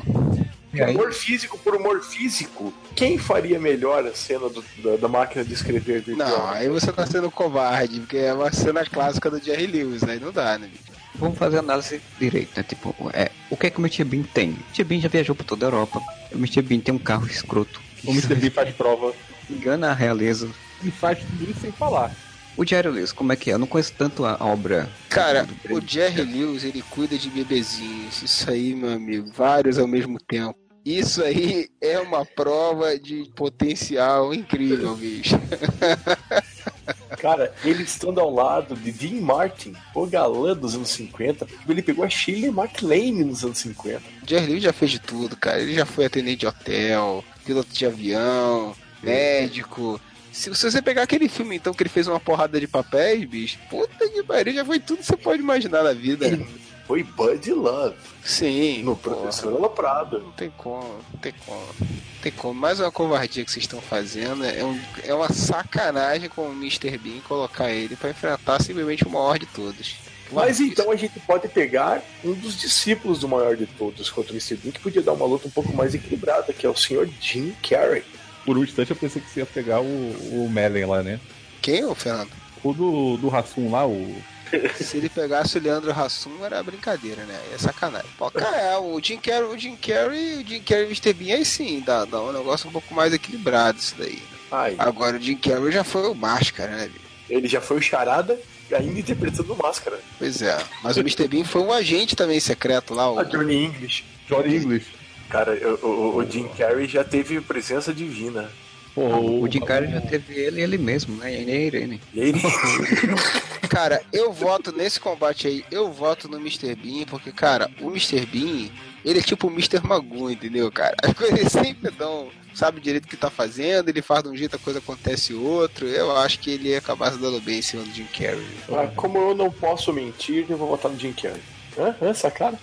Speaker 2: aí... humor físico por humor físico, quem faria melhor a cena do, da, da, máquina de escrever
Speaker 3: do Não, aí você tá sendo covarde, porque é uma cena clássica do Jerry Lewis, aí não dá, né?
Speaker 1: Vamos fazer análise direita, né? Tipo, é, o que é que o Mr. Bean tem? O Mr. Bean já viajou por toda a Europa. O Mr. Bean tem um carro escroto.
Speaker 4: O Mr. Bean faz prova.
Speaker 1: Engana a realeza.
Speaker 4: E faz tudo isso sem falar.
Speaker 1: O Jerry Lewis, como é que é? Eu não conheço tanto a obra.
Speaker 3: Cara, o Jerry Lewis, ele cuida de bebezinhos. Isso aí, meu amigo, vários ao mesmo tempo. Isso aí é uma prova de potencial incrível, bicho. *laughs*
Speaker 2: Cara, ele estando ao lado de Dean Martin, o galã dos anos 50, ele pegou a Shirley MacLaine nos anos 50.
Speaker 3: Jerry Lewis já fez de tudo, cara. Ele já foi atendente de hotel, piloto de avião, médico, se, se, você pegar aquele filme, então, que ele fez uma porrada de papéis, bicho, puta que pariu, já foi tudo que você pode imaginar na vida.
Speaker 2: Foi Bud Love.
Speaker 3: Sim.
Speaker 2: No Professor Aloprado.
Speaker 3: Não tem como, não tem como. Não tem como. Mais uma covardia que vocês estão fazendo. É, um, é uma sacanagem com o Mr. Bean colocar ele para enfrentar simplesmente o maior de todos.
Speaker 2: Mas então a gente pode pegar um dos discípulos do maior de todos contra o Mr. Bean, que podia dar uma luta um pouco mais equilibrada, que é o Sr. Jim Carrey.
Speaker 4: Por um instante eu pensei que você ia pegar o, o Mellen lá, né?
Speaker 3: Quem, o Fernando?
Speaker 4: O do, do Rassum lá, o. *laughs*
Speaker 3: Se ele pegasse o Leandro Hassum, era brincadeira, né? É sacanagem. Pô, cara, é, o Jim Carrey, o Jim Carrey, o Jim Carrey e o Mr. Bean, aí sim, dá, dá um negócio um pouco mais equilibrado isso daí. Ai. Agora o Jim Carrey já foi o Máscara, né?
Speaker 2: Ele já foi o Charada ainda interpretando o Máscara.
Speaker 3: Pois é, mas o Mr. Bean foi um agente também secreto lá. O...
Speaker 2: A Johnny English.
Speaker 4: Johnny English.
Speaker 2: Cara, o, o, o Jim Carrey já teve presença divina.
Speaker 1: Pô, o Jim Carrey já teve ele ele mesmo, né? E a Irene. *laughs*
Speaker 3: cara, eu voto nesse combate aí, eu voto no Mr. Bean, porque, cara, o Mr. Bean, ele é tipo o Mr. Magoo, entendeu, cara? As coisas sempre dão, sabe direito o que tá fazendo, ele faz de um jeito, a coisa acontece outro. Eu acho que ele ia acabar se dando bem em cima do Jim Carrey.
Speaker 2: Ah, como eu não posso mentir, eu vou votar no Jim Carrey. Hã? Hã? Essa cara?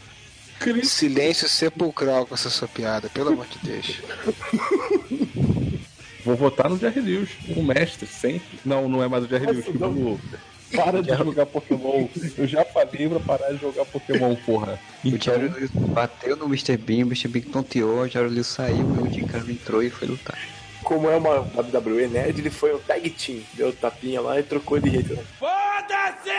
Speaker 3: Silêncio sepulcral com essa sua piada, pelo amor de Deus.
Speaker 4: Vou votar no Jerry Lewis, o mestre, sempre. Não, não é mais o Jerry Lewis, o para de jogar Pokémon. Eu já falei pra parar de jogar Pokémon, porra.
Speaker 1: Então... O Jerry Lewis bateu no Mr. Bean, o Mr. Bean tonteou, o Jerry Lewis saiu, o Jim Carrey entrou e foi lutar.
Speaker 2: Como é uma WWE Nerd, ele foi um tag team, deu tapinha lá e trocou de jeito. Foda-se!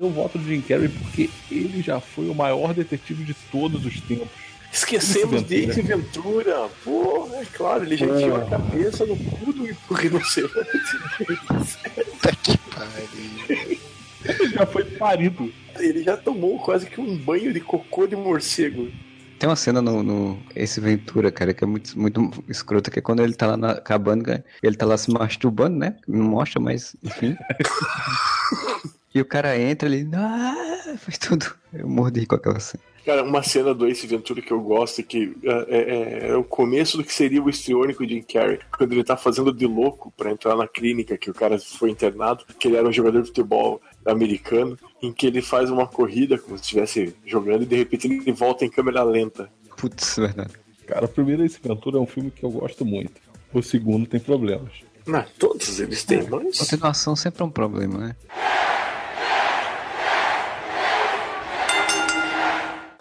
Speaker 4: Eu voto no Jim Carrey porque ele já foi o maior detetive de todos os tempos.
Speaker 2: Esquecemos de Ace Ventura. Porra, é claro, ele já tinha a cabeça no cu do rinoceronte. Puta que
Speaker 4: pariu. Ele já foi parido.
Speaker 2: Ele já tomou quase que um banho de cocô de morcego.
Speaker 1: Tem uma cena no, no Ace Ventura, cara, que é muito, muito escrota, que é quando ele tá lá na, acabando, ele tá lá se masturbando, né? Não mostra, mas enfim. *laughs* e o cara entra, ele. Ah, faz tudo. Eu mordi com aquela cena.
Speaker 2: Cara, uma cena do Ace Ventura que eu gosto, que é, é, é, é o começo do que seria o histriônico Jim Carrey, quando ele tá fazendo de louco para entrar na clínica, que o cara foi internado, que ele era um jogador de futebol americano, em que ele faz uma corrida como se estivesse jogando e de repente ele volta em câmera lenta.
Speaker 1: Putz, verdade.
Speaker 4: Cara, o primeiro Ace Ventura é um filme que eu gosto muito. O segundo tem problemas.
Speaker 2: Não, todos eles têm, mas.
Speaker 1: Continuação sempre é um problema, né?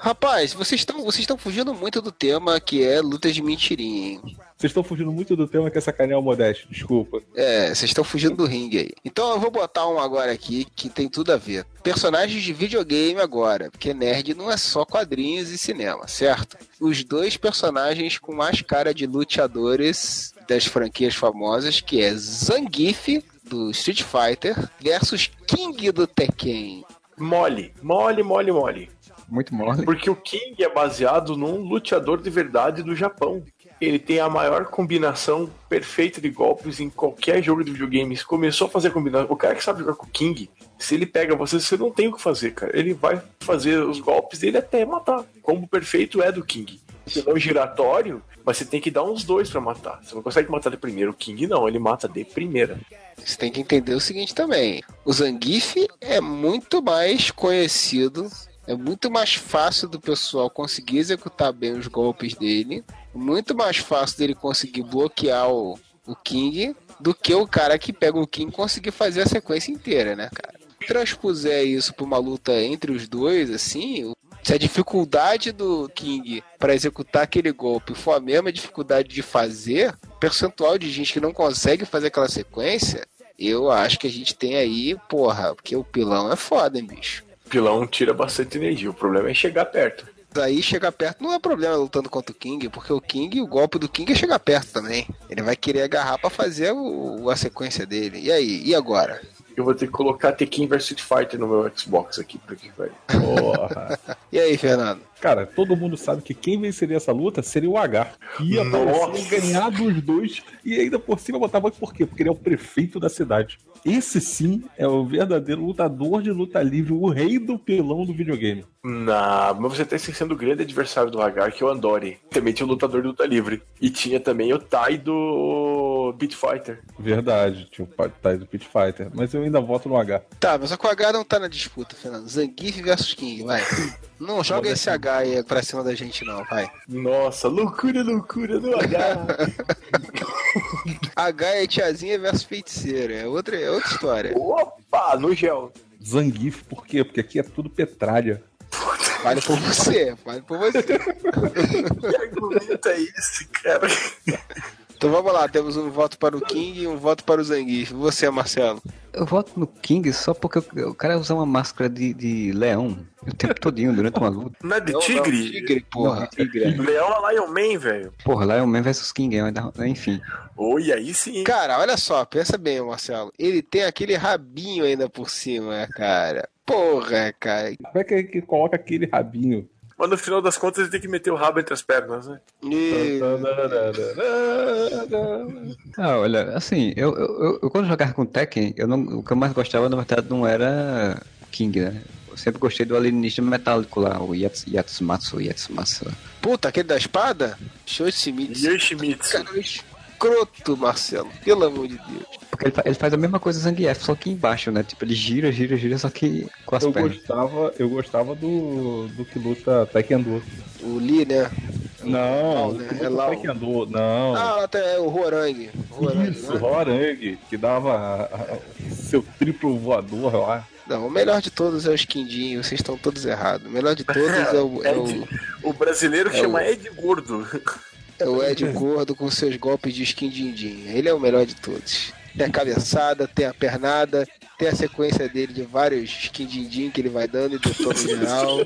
Speaker 3: Rapaz, vocês estão vocês estão fugindo muito do tema que é luta de mentirinha, hein?
Speaker 4: Vocês estão fugindo muito do tema que é sacanear o Modesto, desculpa.
Speaker 3: É, vocês estão fugindo do ringue aí. Então eu vou botar um agora aqui que tem tudo a ver. Personagens de videogame agora, porque nerd não é só quadrinhos e cinema, certo? Os dois personagens com mais cara de luteadores das franquias famosas, que é Zangief, do Street Fighter, versus King do Tekken.
Speaker 2: Mole, mole, mole, mole.
Speaker 1: Muito mole.
Speaker 2: Porque o King é baseado num luteador de verdade do Japão. Ele tem a maior combinação perfeita de golpes em qualquer jogo de videogames. Começou a fazer combinação. O cara que sabe jogar com o King, se ele pega você, você não tem o que fazer, cara. Ele vai fazer os golpes dele até matar. Como perfeito é do King. Se não giratório, mas você tem que dar uns dois para matar. Você não consegue matar de primeiro. O King não, ele mata de primeira.
Speaker 3: Você tem que entender o seguinte também. O Zangief é muito mais conhecido é muito mais fácil do pessoal conseguir executar bem os golpes dele. Muito mais fácil dele conseguir bloquear o, o King do que o cara que pega o King conseguir fazer a sequência inteira, né, cara? Se transpuser isso pra uma luta entre os dois, assim, Se a dificuldade do King para executar aquele golpe for a mesma dificuldade de fazer, percentual de gente que não consegue fazer aquela sequência, eu acho que a gente tem aí, porra, porque o pilão é foda, hein, bicho.
Speaker 2: O pilão tira bastante energia, o problema é chegar perto.
Speaker 3: Aí chegar perto não é problema lutando contra o King, porque o King, o golpe do King é chegar perto também. Ele vai querer agarrar para fazer o, a sequência dele. E aí, e agora?
Speaker 2: Eu vou ter que colocar Tekken vs Street Fighter no meu Xbox aqui, porque vai. *laughs*
Speaker 4: Porra.
Speaker 3: E aí, Fernando?
Speaker 4: Cara, todo mundo sabe que quem venceria essa luta seria o H. Ia
Speaker 2: Nossa.
Speaker 4: e ganhar dos dois. E ainda por cima botava por quê? Porque ele é o prefeito da cidade. Esse sim é o verdadeiro lutador de luta livre, o rei do pelão do videogame.
Speaker 2: Não, mas você tá esquecendo o grande adversário do Hagar, que é o Andori. Também tinha o lutador de luta livre. E tinha também o Tai do Beat Fighter.
Speaker 4: Verdade, tinha o pai do Pit Fighter. Mas eu ainda voto no H.
Speaker 3: Tá, mas o H não tá na disputa, Fernando. Zangief versus King, vai. Não joga esse H aí pra cima da gente, não, vai.
Speaker 2: Nossa, loucura, loucura do H. *laughs*
Speaker 3: H é tiazinha versus feiticeira. É outra, é outra história.
Speaker 2: Opa, no gel.
Speaker 4: Zangief, por quê? Porque aqui é tudo petralha.
Speaker 3: Vale por você, vale por você. *laughs*
Speaker 2: Que argumento é esse, cara?
Speaker 3: Então vamos lá, temos um voto para o King e um voto para o Zangief. Você, Marcelo?
Speaker 1: Eu voto no King só porque o, cara usa uma máscara de, de leão o tempo todinho durante uma luta.
Speaker 2: Não é de
Speaker 3: Não, não,
Speaker 2: tigre?
Speaker 3: tigre, porra.
Speaker 1: Tigre.
Speaker 2: Leão é Lion Man, velho.
Speaker 1: Porra, Lion Man versus King, ainda- enfim.
Speaker 2: Oi, aí sim.
Speaker 3: Cara, olha só, pensa bem, Marcelo. Ele tem aquele rabinho ainda por cima, cara. Porra, cara.
Speaker 4: Como é que, é que coloca aquele rabinho?
Speaker 2: Mas no final das contas ele tem que meter o rabo entre as pernas, né?
Speaker 3: E-
Speaker 1: Ah, olha, assim, eu, eu, eu- quando jogava com Tekken, eu não, o que eu mais gostava, na verdade, não era King, né? Eu sempre gostei do alienígena metálico lá, o Yats, Yatsumatsu, Yatsumatsu.
Speaker 3: Puta, aquele da espada? Shoshimitsu.
Speaker 2: Yoshimitsu.
Speaker 3: Cara, escroto, Marcelo. Pelo amor de Deus.
Speaker 1: Porque ele, ele faz a mesma coisa do Zangief, só que embaixo, né? Tipo, ele gira, gira, gira, só que com as
Speaker 4: Eu
Speaker 1: pernas.
Speaker 4: gostava, eu gostava do, do que luta Taekwondo.
Speaker 3: O Lee, né?
Speaker 4: Não,
Speaker 3: Lau,
Speaker 4: o
Speaker 3: né? É.
Speaker 4: Taekwondo, não.
Speaker 3: Ah, até é o. Horangue,
Speaker 4: Isso,
Speaker 3: né?
Speaker 4: Que dava a- a- seu triplo voador lá.
Speaker 3: Não, o melhor de todos é o Skindinho, vocês estão todos errados. O melhor de todos é o, *laughs* é o,
Speaker 2: Ed, o brasileiro
Speaker 3: É
Speaker 2: chama
Speaker 3: o-
Speaker 2: Ed Gordo.
Speaker 3: É o Ed Gordo com seus golpes de Skindindim. Ele é o melhor de todos. Tem a cabeçada, tem a pernada, tem a sequência dele de vários Skindindim que ele vai dando e detona *laughs* geral.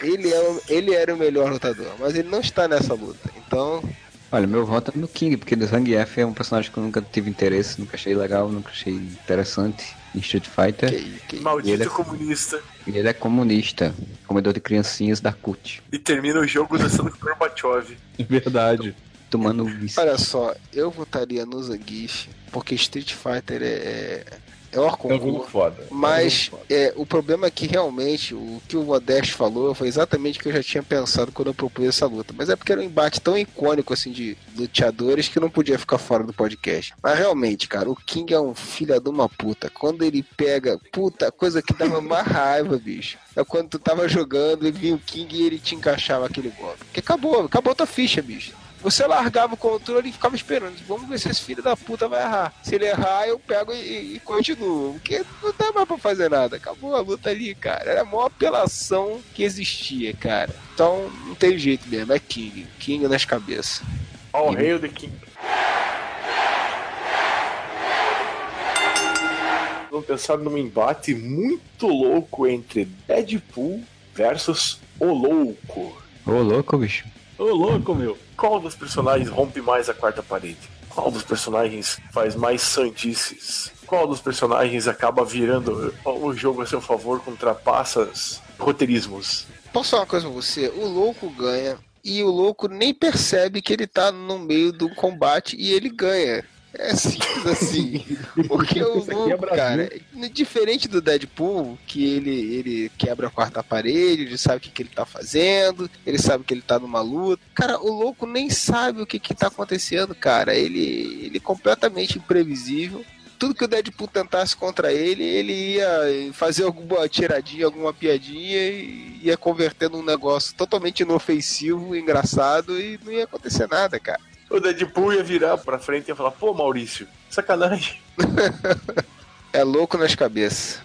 Speaker 3: Ele, é ele era o melhor lutador, mas ele não está nessa luta. Então,
Speaker 1: Olha, meu voto é no King, porque o Zangief é um personagem que eu nunca tive interesse, nunca achei legal, nunca achei interessante em Street Fighter.
Speaker 3: que, que...
Speaker 2: Maldito
Speaker 1: ele é-
Speaker 2: comunista.
Speaker 1: E ele é comunista, comedor de criancinhas da CUT,
Speaker 2: E termina o jogo dançando com Gorbachev. *laughs*
Speaker 4: Verdade.
Speaker 1: tomando.
Speaker 3: Olha só, eu votaria no Zangief, porque Street Fighter é, é, o
Speaker 4: É um jogo foda.
Speaker 3: Mas
Speaker 4: É um foda.
Speaker 3: é, o problema é que realmente o que o Modesto falou foi exatamente o que eu já tinha pensado quando eu propus essa luta. Mas é porque era um embate tão icônico assim de luteadores que não podia ficar fora do podcast. Mas realmente, cara, o King é um filho de uma puta. Quando ele pega, puta, coisa que dava mais *laughs* raiva, bicho. É quando tu tava jogando e vinha o King e ele te encaixava aquele golpe. Porque acabou, acabou tua ficha, bicho. Você largava o controle e ficava esperando. Vamos ver se esse filho da puta vai errar. Se ele errar, eu pego e, e continuo. Porque não dá mais pra fazer nada. Acabou a luta ali, cara. Era a maior apelação que existia, cara. Então não tem jeito mesmo. É King. King nas cabeças.
Speaker 2: All hail the King. Vamos pensar num embate muito louco entre Deadpool versus O Louco.
Speaker 1: Ô, louco, bicho.
Speaker 4: Ô, louco, meu.
Speaker 2: Qual dos personagens rompe mais a quarta parede? Qual dos personagens faz mais sandices? Qual dos personagens acaba virando o jogo a seu favor com trapaças roteirismos?
Speaker 3: Posso falar uma coisa pra você? O louco ganha. E o louco nem percebe que ele tá no meio do combate e ele ganha. É simples assim. Porque *laughs* o
Speaker 4: é
Speaker 3: louco,
Speaker 4: Brasil.
Speaker 3: cara, diferente do Deadpool, que ele, ele quebra a quarta parede, ele sabe o que, que ele tá fazendo, ele sabe que ele tá numa luta. Cara, o louco nem sabe o que, que tá acontecendo, cara. Ele, ele é completamente imprevisível. Tudo que o Deadpool tentasse contra ele, ele ia fazer alguma tiradinha, alguma piadinha e ia converter num negócio totalmente inofensivo, engraçado e não ia acontecer nada, cara.
Speaker 2: O Deadpool ia virar pra frente e ia falar: Pô, Maurício, sacanagem. *laughs*
Speaker 3: É louco nas cabeças.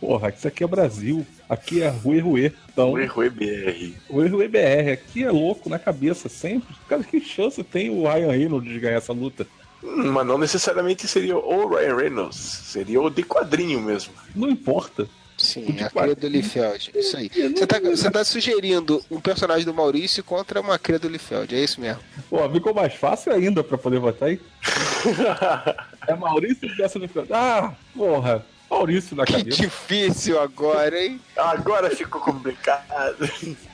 Speaker 4: porra, isso aqui é Brasil. Aqui é Rue Rue. Então,
Speaker 2: Rui Rui BR.
Speaker 4: Rue Rue BR. Aqui é louco na cabeça sempre. Cara, que chance tem o Ryan Reynolds de ganhar essa luta?
Speaker 2: Hum, Mas não necessariamente seria o Ryan Reynolds, seria o de quadrinho mesmo.
Speaker 4: Não importa.
Speaker 3: Sim,
Speaker 4: De
Speaker 3: a
Speaker 4: quadrinho.
Speaker 3: cria do Liefeld. Isso aí. Você tá, você tá sugerindo um personagem do Maurício contra uma cria do Liefeld, é isso mesmo?
Speaker 4: Pô, ficou mais fácil ainda pra poder votar aí. *laughs* É Maurício dessa no final. Ah, porra. Maurício na
Speaker 3: Que
Speaker 4: cabeça.
Speaker 3: difícil agora, hein?
Speaker 2: Agora ficou complicado.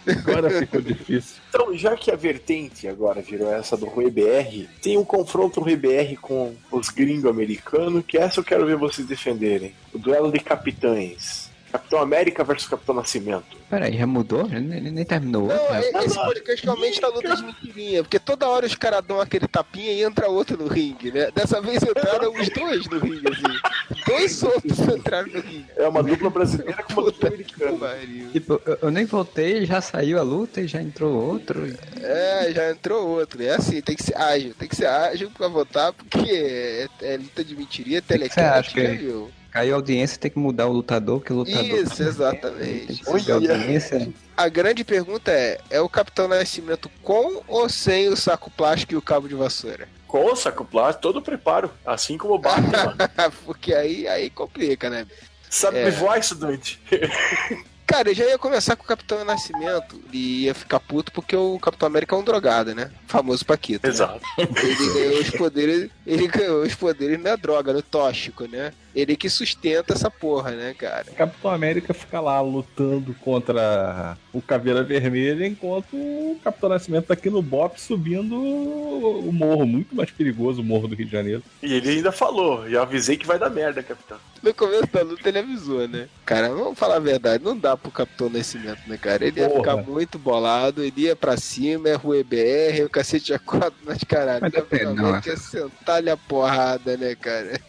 Speaker 4: Agora ficou difícil.
Speaker 2: Então, já que a vertente agora virou essa do Rui BR, tem um confronto Rui BR com os gringos americanos, que essa eu quero ver vocês defenderem. O duelo de capitães. Capitão América versus Capitão Nascimento.
Speaker 1: Peraí, já mudou? Já Nem, nem terminou.
Speaker 3: Não,
Speaker 1: Já-
Speaker 3: é- esse podcast realmente tá luta de mentirinha, porque toda hora os caras dão aquele tapinha e entra outro no ringue, né? Dessa vez entraram os dois no ringue, assim. Dois *laughs* outros entraram no ringue.
Speaker 2: É uma dupla brasileira com uma dupla
Speaker 3: que
Speaker 2: americana.
Speaker 1: Tipo, eu, eu nem voltei, já saiu a luta e já entrou outro.
Speaker 3: É, já entrou outro. É assim, tem que ser ágil, tem que ser ágil pra votar, porque é, é luta de mentirinha,
Speaker 1: que
Speaker 3: telecast,
Speaker 1: que-
Speaker 3: viu?
Speaker 1: Caiu a audiência, tem que mudar o lutador, porque o lutador.
Speaker 3: Isso,
Speaker 1: Tem
Speaker 3: exatamente.
Speaker 1: que
Speaker 2: Olha.
Speaker 1: audiência.
Speaker 3: A grande pergunta é: é o Capitão Nascimento com ou sem o saco plástico e o cabo de vassoura?
Speaker 2: Com o saco plástico, todo o preparo. Assim como o Batman. *laughs*
Speaker 3: Porque aí, aí complica, né?
Speaker 2: Sabe
Speaker 3: É.
Speaker 2: voar, estudante? *laughs*
Speaker 3: Cara, eu já ia começar com o Capitão Nascimento e ia ficar puto porque o Capitão América é um drogado, né? Famoso Paquito. né?
Speaker 2: Exato.
Speaker 3: Ele ganhou os poderes. Ele ganhou os poderes na droga, no tóxico, né? Ele que sustenta essa porra, né, cara?
Speaker 4: Capitão América fica lá lutando contra o Caveira Vermelha, enquanto o Capitão Nascimento tá aqui no BOP subindo o morro, muito mais perigoso o morro do Rio de Janeiro.
Speaker 2: E ele ainda falou, e eu avisei que vai dar merda, capitão.
Speaker 3: No começo da luta ele avisou, né? Cara, vamos falar a verdade, não dá pro Capitão Nascimento, né, cara? Ele ia
Speaker 4: Porra.
Speaker 3: ficar muito bolado, ele ia pra cima, é Rue BR, o cacete a quatro nas caralho.
Speaker 1: Mas depende, não,
Speaker 3: América ia sentar-lhe a porrada, né, cara?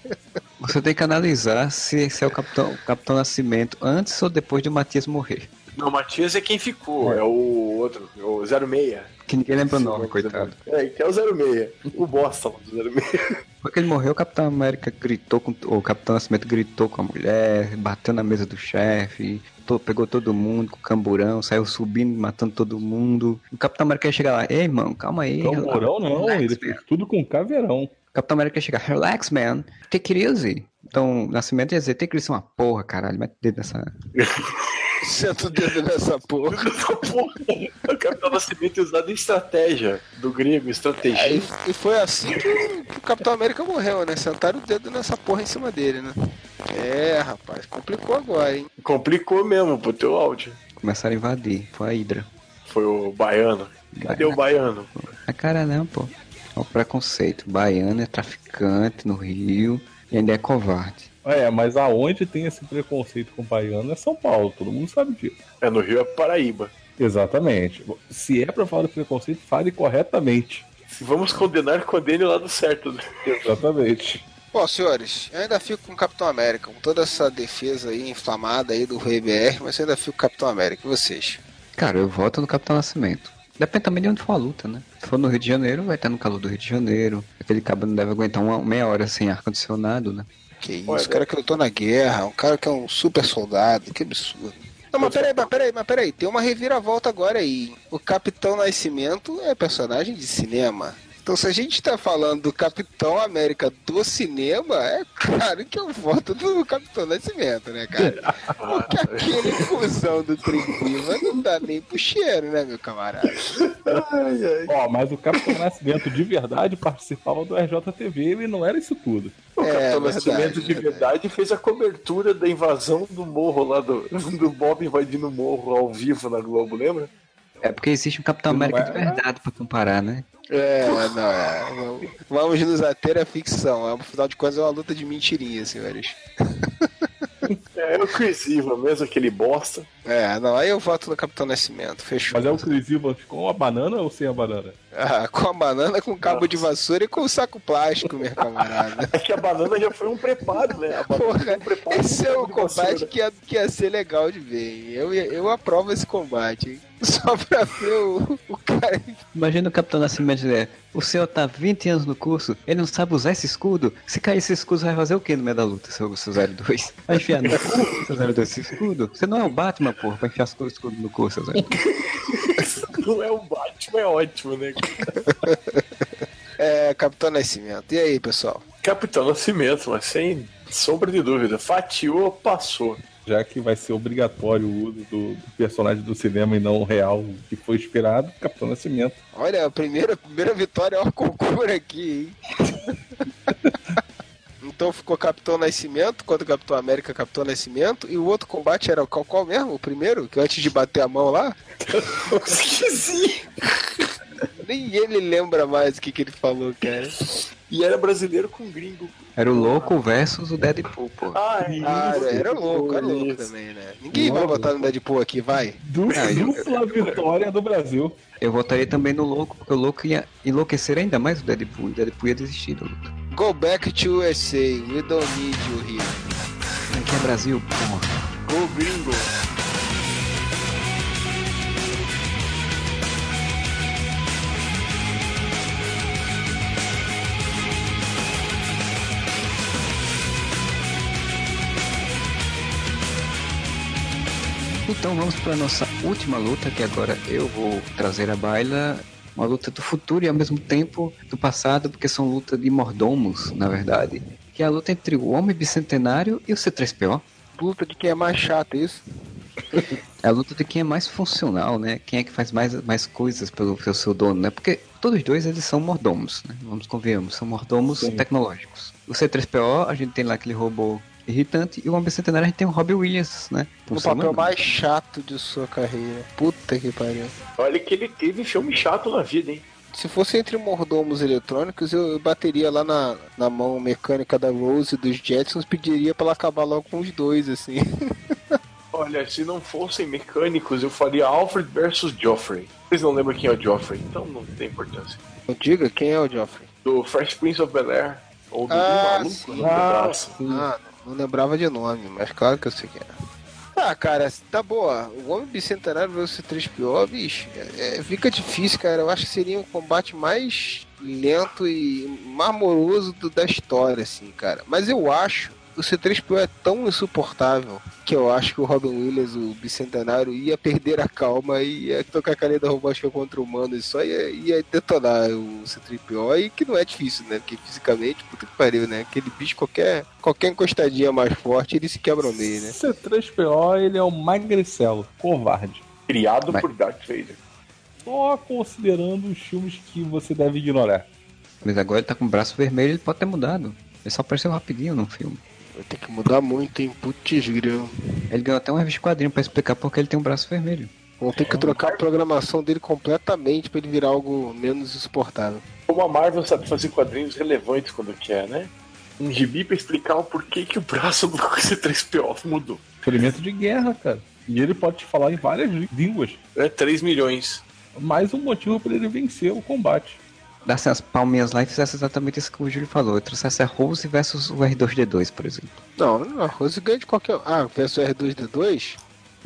Speaker 1: Você tem que analisar se, se é o Capitão, o Capitão Nascimento antes ou depois de o Matias morrer.
Speaker 2: Não, o Matias é quem ficou, é, o outro, é o 06.
Speaker 1: Que ninguém lembra o nome,
Speaker 2: o
Speaker 1: coitado.
Speaker 2: É, que é o 06. O bosta lá do 06.
Speaker 1: Depois que ele morreu, o Capitão América gritou com. O Capitão Nascimento gritou com a mulher, bateu na mesa do chefe, to- pegou todo mundo com o camburão, saiu subindo, matando todo mundo. O Capitão América ia chegar lá, ei, irmão, calma aí.
Speaker 4: Mourão não,
Speaker 1: relax,
Speaker 4: ele
Speaker 1: man."
Speaker 4: fez tudo com caveirão.
Speaker 1: O Capitão América ia chegar, relax, man, take it easy. Então, Nascimento ia dizer, take it easy uma porra, caralho, mete o dedo nessa.
Speaker 3: Senta o dedo nessa porra.
Speaker 2: Porra, o Capitão Nascimento é usado em estratégia do grego, estratégia.
Speaker 3: Aí, e foi assim que o, Capitão América morreu, né? Sentaram o dedo nessa porra em cima dele, né? É, rapaz, complicou agora, hein?
Speaker 2: Complicou mesmo pro teu áudio.
Speaker 1: Começaram a invadir, foi a Hydra.
Speaker 2: Foi o baiano. Cadê o baiano?
Speaker 1: A cara não, pô. É o preconceito. Baiano é traficante no Rio e ainda é covarde.
Speaker 4: É, mas aonde tem esse preconceito com o baiano é São Paulo, todo mundo sabe disso.
Speaker 2: É no Rio é Paraíba.
Speaker 4: Exatamente. Se é pra falar do preconceito, fale corretamente.
Speaker 2: Se vamos condenar, condene o lado certo. né?
Speaker 4: Exatamente.
Speaker 3: Bom, senhores, eu ainda fico com o Capitão América, com toda essa defesa aí inflamada aí do Rei BR, mas eu ainda fico com o Capitão América. E vocês?
Speaker 1: Cara, eu voto no Capitão Nascimento. Depende também de onde for a luta, né? Se for no Rio de Janeiro, vai estar no calor do Rio de Janeiro. Aquele cabo não deve aguentar uma meia hora sem ar-condicionado, né?
Speaker 3: Que isso,
Speaker 2: Olha.
Speaker 3: o cara que lutou na guerra, um cara que é um super soldado, que absurdo. Não, mas peraí, mas peraí, mas peraí, tem uma reviravolta agora aí. O Capitão Nascimento é personagem de cinema. Então se a gente tá falando do Capitão América do cinema, é claro que eu voto do Capitão Nascimento, né, cara? Porque *laughs* aquele fusão do Trinquiva não dá nem pro cheiro, né, meu camarada?
Speaker 2: Ai, ai.
Speaker 4: Ó, mas o Capitão Nascimento de verdade participava do RJTV, ele não era isso tudo.
Speaker 2: O
Speaker 3: É,
Speaker 2: Capitão
Speaker 3: verdade,
Speaker 2: Nascimento de
Speaker 3: verdade.
Speaker 2: verdade fez a cobertura da invasão do morro lá do, *laughs* do Bob invadindo o morro ao vivo na Globo, lembra?
Speaker 1: É porque existe um Capitão América
Speaker 4: é?
Speaker 1: de verdade pra comparar, né?
Speaker 3: É, não, é. Vamos- Vamos nos ater à ficção. É, Afinal de contas, é uma luta de mentirinha, senhores.
Speaker 2: É, é o Chris Evans mesmo, aquele bosta.
Speaker 3: É, não, aí eu voto no Capitão Nascimento, fechou.
Speaker 4: Mas é o Chris Evans com a banana ou sem a banana?
Speaker 3: Ah, com a banana, com cabo de vassoura e com o saco plástico, meu camarada. *laughs*
Speaker 2: É que a banana já foi um preparo, né?
Speaker 3: Porra,
Speaker 2: um preparo
Speaker 3: esse é o combate que ia, que ia ser legal de ver. hein? Eu, eu aprovo esse combate, hein? *laughs* Só pra ver o, o cara.
Speaker 1: Imagina o Capitão Nascimento dizer, o senhor tá 20 anos no curso, ele não sabe usar esse escudo? Se cair esse escudo, você vai fazer o que no meio da luta, seu, seu 02? Vai enfiar no cu, seu 02, esse escudo? Você não é o Batman, porra, pra enfiar o escudo no cu, seu 02. *laughs* *laughs*
Speaker 2: Não é o Batman, é ótimo, né?
Speaker 3: É, Capitão Nascimento. E aí, pessoal?
Speaker 2: Capitão Nascimento, mas sem sombra de dúvida. Fatiou, passou.
Speaker 4: Já que vai ser obrigatório o uso do, do personagem do cinema e não o real que foi esperado, Capitão Nascimento.
Speaker 3: Olha, a primeira, primeira vitória é o concurso aqui, hein? *laughs* então ficou Capitão Nascimento contra o Capitão América, Capitão Nascimento. E o outro combate era qual, qual mesmo? O primeiro? Que antes de bater a mão lá? *laughs*
Speaker 2: Esqueci.
Speaker 3: Nem ele lembra mais o que, que ele falou, cara.
Speaker 2: E era brasileiro com gringo.
Speaker 1: Era o louco versus o Deadpool, pô.
Speaker 2: Ah, é
Speaker 3: Ah,
Speaker 2: isso.
Speaker 3: era louco, era louco
Speaker 2: Isso.
Speaker 3: também, né? Ninguém vai botar no Deadpool aqui, vai.
Speaker 1: Ah,
Speaker 4: dupla vitória do Brasil.
Speaker 1: Eu votaria também no louco, porque o louco ia enlouquecer ainda mais o Deadpool, e o Deadpool ia desistir da luta.
Speaker 3: Go back to USA, we don't need you here.
Speaker 1: Aqui é Brasil, porra.
Speaker 2: Go gringo.
Speaker 1: Então vamos para nossa última luta, que agora eu vou trazer a baila. Uma luta do futuro e ao mesmo tempo do passado, porque são luta de mordomos, na verdade. Que é a luta entre o Homem Bicentenário e o C3PO.
Speaker 3: Luta de quem é mais chato, isso?
Speaker 1: É a luta de quem é mais funcional, né? Quem é que faz mais, mais coisas pelo, pelo seu dono, né? Porque todos os dois eles são mordomos, né? Vamos convenhamos, são mordomos
Speaker 4: Sim.
Speaker 1: tecnológicos. O C3PO, a gente tem lá aquele robô irritante, e o Homem Bicentenário a gente tem o Robbie Williams, né?
Speaker 3: O
Speaker 1: Por seu
Speaker 3: papel mais chato de sua carreira. Puta que pariu.
Speaker 2: Olha que ele teve filme chato na vida, hein?
Speaker 3: Se fosse entre mordomos eletrônicos, eu bateria lá na, na mão mecânica da Rose e dos Jetsons, pediria pra ela acabar logo com os dois, assim. *laughs*
Speaker 2: Olha, se não fossem mecânicos, eu faria Alfred versus Joffrey. Vocês não lembram quem é o Joffrey, então não tem importância.
Speaker 3: Não diga quem é o Joffrey.
Speaker 2: Do Fresh Prince of Bel-Air, ou do
Speaker 3: Ah,
Speaker 2: maluco
Speaker 3: sim.
Speaker 2: no pedaço.
Speaker 3: Ah, não lembrava de nome, mas claro que eu sei quem é. Ah, cara, tá boa. O Homem Bicentenário versus 3PO, bicho, é, é, fica difícil, cara. Eu acho que seria um combate mais lento e mais moroso do- da história, assim, cara. Mas eu acho que o C3PO é tão insuportável que eu acho que o Robin Williams, o Bicentenário, ia perder a calma e ia tocar a caneta robótica contra o humano e só ia, ia detonar o C3PO e que não é difícil, né? Porque fisicamente, puta que pariu, né? Aquele bicho, qualquer, qualquer encostadinha mais forte, ele se quebra ao meio, né?
Speaker 4: C3PO, ele é um magricelo, covarde.
Speaker 2: Criado
Speaker 1: Mas-
Speaker 2: por Darth Vader.
Speaker 4: Só considerando os filmes que você deve ignorar.
Speaker 1: Mas agora ele tá com o braço vermelho, ele pode ter mudado. Ele só apareceu rapidinho no filme.
Speaker 3: Vai ter que mudar muito, hein? Putz, grão.
Speaker 1: Ele ganhou até um revista de quadrinho pra explicar porque ele tem um braço vermelho.
Speaker 3: Vão ter que trocar a programação dele completamente pra ele virar algo menos insuportável.
Speaker 2: Como a Marvel sabe fazer quadrinhos relevantes quando quer, né? Um gibi pra explicar o porquê que o braço do C3PO mudou.
Speaker 4: Ferimento de guerra, cara. E ele pode te falar em várias línguas.
Speaker 2: É 3 milhões.
Speaker 4: Mais um motivo para ele vencer o combate.
Speaker 1: Dasse as palminhas lá e fizesse exatamente isso que o Júlio falou. Eu trouxesse a Rose versus o R2D2, por exemplo.
Speaker 3: Não, não, a Rose ganha de qualquer. Ah, versus R2D2?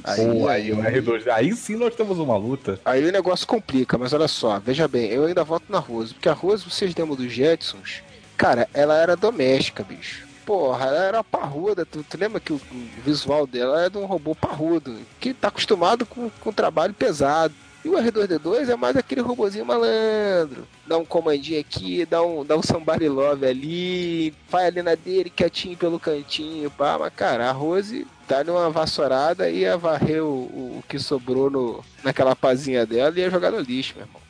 Speaker 3: Aí,
Speaker 4: Pô, aí o R2. Aí sim nós temos uma luta.
Speaker 3: Aí o negócio complica, mas olha só, veja bem, eu ainda voto na Rose, porque a Rose, vocês lembram dos Jetsons? Cara, ela era doméstica, bicho. Porra, ela era parruda, tu, tu lembra que o, o visual dela é de um robô parrudo, que tá acostumado com, com trabalho pesado. E o R2D2 é mais aquele robozinho malandro. Dá um comandinho aqui, dá um, dá um somebody love ali, vai ali na dele, quietinho pelo cantinho, pá. Mas, cara, a Rose dá-lhe uma vassourada e ia varrer o, o, o que sobrou no, naquela pazinha dela e ia jogar no lixo, meu irmão.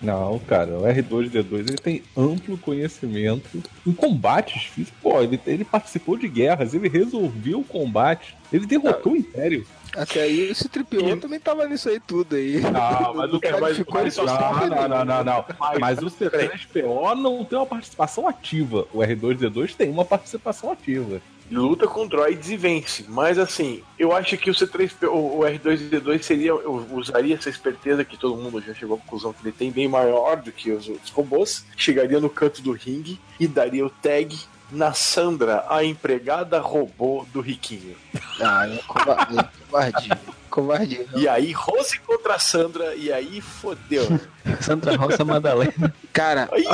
Speaker 4: Não, cara, o R2D2 ele tem amplo conhecimento em combates físicos. Pô, ele, ele participou de guerras, ele resolveu o combate, ele derrotou o Império.
Speaker 3: Até aí esse tripiô também tava nisso aí tudo aí.
Speaker 4: Não, mas *laughs* o
Speaker 3: cara
Speaker 2: mas-
Speaker 3: ficou
Speaker 4: Não, não, não, não, não.
Speaker 2: Mas-
Speaker 4: Mas o C3PO não tem uma participação ativa. O R2D2 tem uma participação ativa.
Speaker 2: Luta com droids e vence. Mas assim, eu acho que o C3PO, o o R2D2 seria. Eu usaria essa esperteza que todo mundo já chegou à conclusão que ele tem bem maior do que os outros robôs. Chegaria no canto do ringue e daria o tag na Sandra, a empregada robô do Riquinho. *laughs*
Speaker 3: Ah, é covardia. Covardia. covardia.
Speaker 2: E aí, Rose contra Sandra, e aí fodeu. *laughs*
Speaker 1: Sandra Rosa Madalena.
Speaker 3: Cara,
Speaker 2: Ai,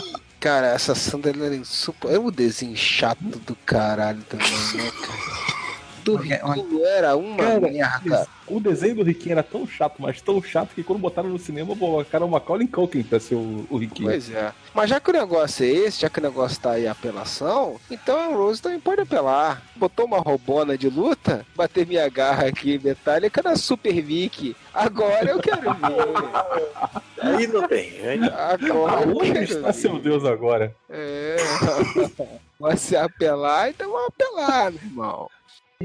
Speaker 3: cara, essa Sandra ela era insuportável. É desenho chato do caralho também, né, cara? Do Riquinho era uma
Speaker 4: Cara,
Speaker 3: merda.
Speaker 4: O desenho do Riquinho era tão chato, mas tão chato que quando botaram no cinema, colocaram o Macaulay Culkin pra ser o, o Riquinho.
Speaker 3: Pois é. Mas já que o negócio é esse, já que o negócio tá aí apelação, então a Rose também pode apelar. Botou uma robona de luta, bater minha garra aqui metálica na Super Vic. Agora eu quero ver. *laughs*
Speaker 2: aí não tem. Aí
Speaker 3: Agora eu
Speaker 4: Onde
Speaker 3: quero
Speaker 4: está
Speaker 3: ver.
Speaker 4: seu Deus agora?
Speaker 3: É. *laughs* Vai se apelar, então vamos apelar, meu irmão.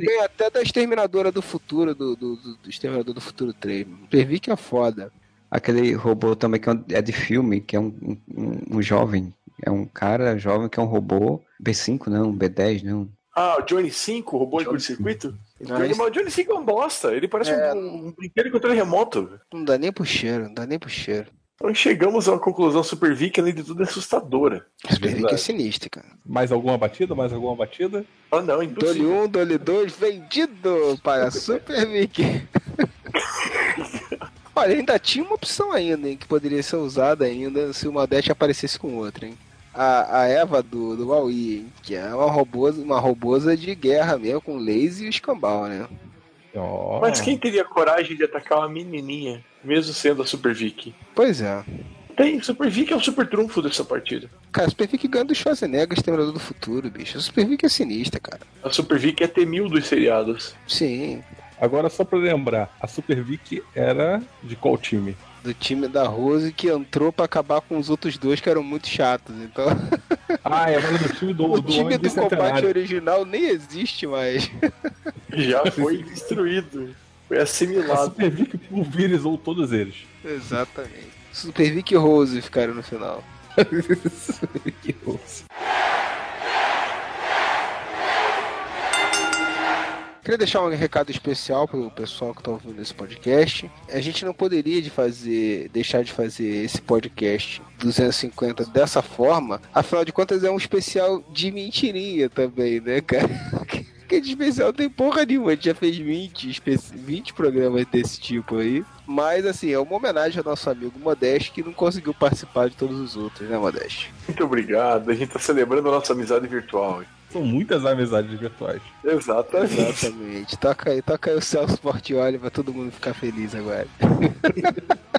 Speaker 3: Tem até da Exterminadora do Futuro, do, do, do, do Exterminador do Futuro 3. Pervi que é foda.
Speaker 1: Aquele robô também que é é de filme, que é um, um, um jovem. É um cara jovem que é um robô. B5 não, B10 não.
Speaker 2: Ah, o Johnny 5, o robô de curto-circuito?
Speaker 3: Não,
Speaker 2: Johnny- mas O Johnny 5 é um bosta. Ele parece
Speaker 3: É.
Speaker 2: um, um brinquedo de controle remoto.
Speaker 3: Não dá nem pro cheiro, não dá nem pro cheiro.
Speaker 2: Então chegamos a uma conclusão Super Vic, além de tudo, é assustadora.
Speaker 3: Super Vic é sinistro, cara.
Speaker 4: Mais alguma batida? Mais alguma batida?
Speaker 2: Ah, não,
Speaker 3: Dole
Speaker 2: impossível.
Speaker 3: 1, Dole 2, vendido para *laughs* Super Vic. Olha, ainda tinha uma opção ainda, hein, que poderia ser usada ainda se o Modeste aparecesse com outra, hein. A, a Eva do, do Huawei, hein, que é uma robosa, uma robosa de guerra mesmo, com laser e escambau, né?
Speaker 4: Ó.
Speaker 2: Mas quem teria coragem de atacar uma menininha, mesmo sendo a Super Vic?
Speaker 3: Pois é.
Speaker 2: Tem, Super Vic é o super trunfo dessa partida.
Speaker 3: Cara, Super Vic ganha do Schwarzenegger, Exterminador do Futuro, bicho. O Super Vic é sinistra, cara.
Speaker 2: A Super Vic é T-1000 dos seriados.
Speaker 3: Sim,
Speaker 4: Agora, só pra lembrar, a Super Vic era de qual time?
Speaker 3: do time da Rose que entrou pra acabar com os outros dois que eram muito chatos. Então, *laughs*
Speaker 4: Ah, era do time do, *laughs*
Speaker 3: o
Speaker 4: do
Speaker 3: time do combate
Speaker 4: Bicentenário.
Speaker 3: original nem existe mais.
Speaker 2: Já *laughs* foi destruído. Foi
Speaker 4: A
Speaker 2: assimilado.
Speaker 4: Super Vic pulverizou todos eles.
Speaker 3: Exatamente. Super Vic e Rose ficaram no final.
Speaker 4: Que osso.
Speaker 3: Queria deixar um recado especial pro pessoal que tá ouvindo esse podcast. A gente não poderia de fazer, deixar de fazer esse podcast 250 dessa forma. Afinal de contas, é um especial de mentirinha também, né, cara? Que de especial tem porra nenhuma. A gente já fez 20, espe- 20 programas desse tipo aí. Mas, assim, é uma homenagem ao nosso amigo Modeste que não conseguiu participar de todos os outros, né, Modeste?
Speaker 2: Muito obrigado. A gente tá celebrando a nossa amizade virtual.
Speaker 4: São muitas amizades virtuais.
Speaker 2: Exatamente.
Speaker 3: Exatamente. Toca aí, toca aí o Celso Portioli pra todo mundo ficar feliz agora. *laughs*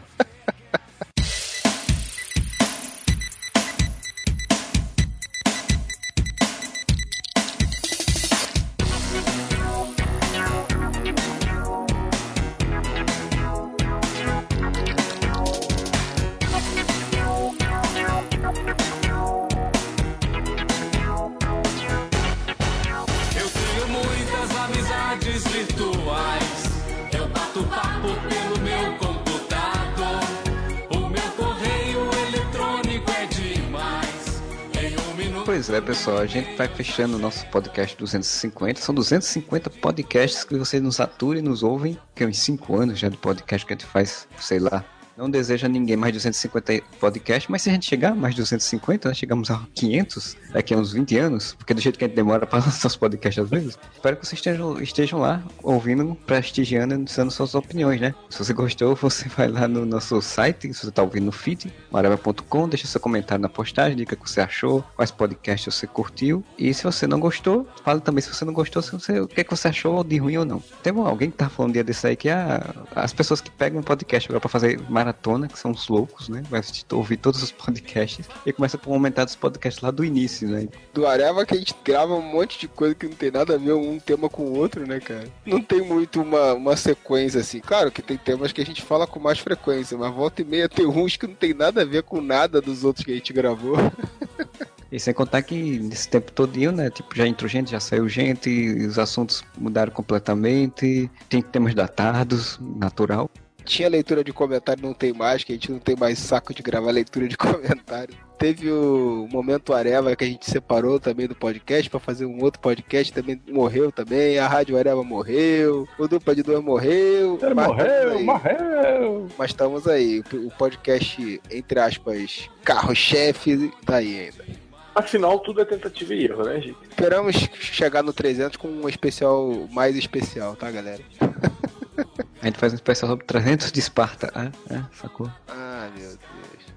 Speaker 5: é,
Speaker 1: pessoal, a gente vai fechando o nosso podcast 250. São 250 podcasts que vocês nos aturam e nos ouvem, que é uns 5 anos já de podcast que a gente faz, sei lá. Não deseja a ninguém mais de 250 podcasts, mas se a gente chegar mais de 250, nós chegamos a 500 daqui a uns 20 anos, porque do jeito que a gente demora para *laughs* lançar os podcasts às vezes, espero que vocês estejam, estejam lá ouvindo, prestigiando e dando suas opiniões, né? Se você gostou, *laughs* você vai lá no nosso site, se você está ouvindo no feed, mareva.com, deixa seu comentário na postagem, diga o que você achou, quais podcasts você curtiu, e se você não gostou, fala também se você não gostou, se você, o que, é que você achou de ruim ou não. Teve alguém que tava falando um dia desse aí que ah, as pessoas que pegam podcast agora para fazer maratona, que são os loucos, né? Vai ouvir todos os podcasts e começa a comentar dos podcasts lá do início, né?
Speaker 3: Do Areva que a gente grava um monte de coisa que não tem nada a ver um tema com o outro, né, cara? Não tem muito uma, uma sequência assim. Claro que tem temas que a gente fala com mais frequência, mas volta e meia tem uns que não tem nada a ver com nada dos outros que a gente gravou. *laughs*
Speaker 1: E sem contar que nesse tempo todinho, né? Tipo, já entrou gente, já saiu gente, os assuntos mudaram completamente, tem temas datados, natural.
Speaker 3: Tinha leitura de comentário, não tem mais, que a gente não tem mais saco de gravar leitura de *laughs* comentário. Teve o momento Areva que a gente separou também do podcast pra fazer um outro podcast, também morreu também. A Rádio Areva morreu, o Dupla de Dois morreu.
Speaker 4: Ele
Speaker 3: mas
Speaker 4: morreu, morreu!
Speaker 3: Mas estamos aí. O podcast, entre aspas, carro-chefe, tá aí ainda.
Speaker 2: Afinal, tudo é tentativa e erro, né, gente?
Speaker 3: Esperamos chegar no 300 com um especial mais especial, tá, galera? *laughs*
Speaker 6: A gente faz um especial sobre 300 de Esparta. Ah, é, sacou?
Speaker 3: Ah, meu Deus.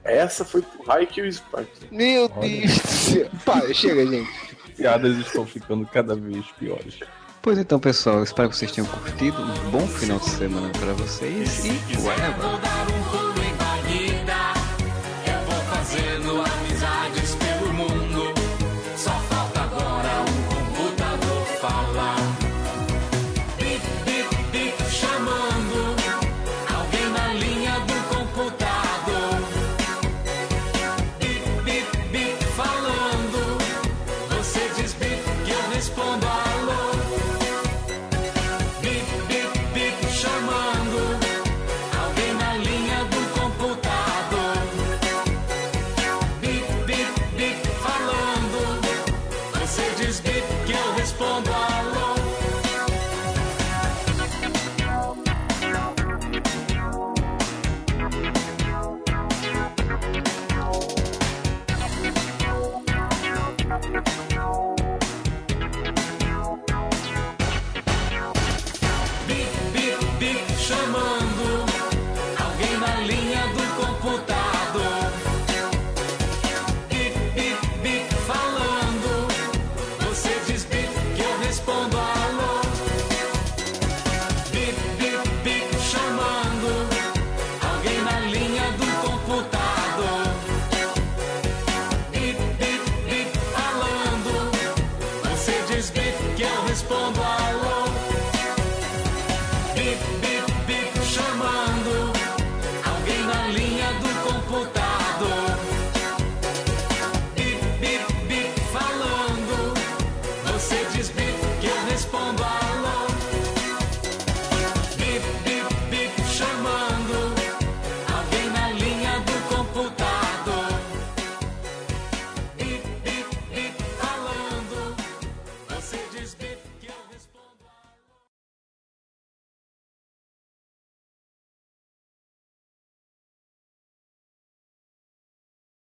Speaker 2: Essa foi pro Haikyuu e Sparta.
Speaker 3: Meu
Speaker 4: Olha.
Speaker 3: Deus do céu. Para, chega, gente.
Speaker 4: Piadas estão ficando cada vez piores.
Speaker 6: Pois então, pessoal, espero que vocês tenham curtido. Um bom final de semana pra vocês e whatever.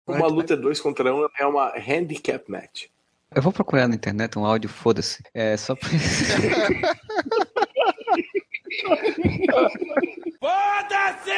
Speaker 2: Uma luta 2 contra 1 um é uma handicap match.
Speaker 6: Eu vou procurar na internet um áudio, foda-se. É só pra. *laughs*
Speaker 5: Foda-se!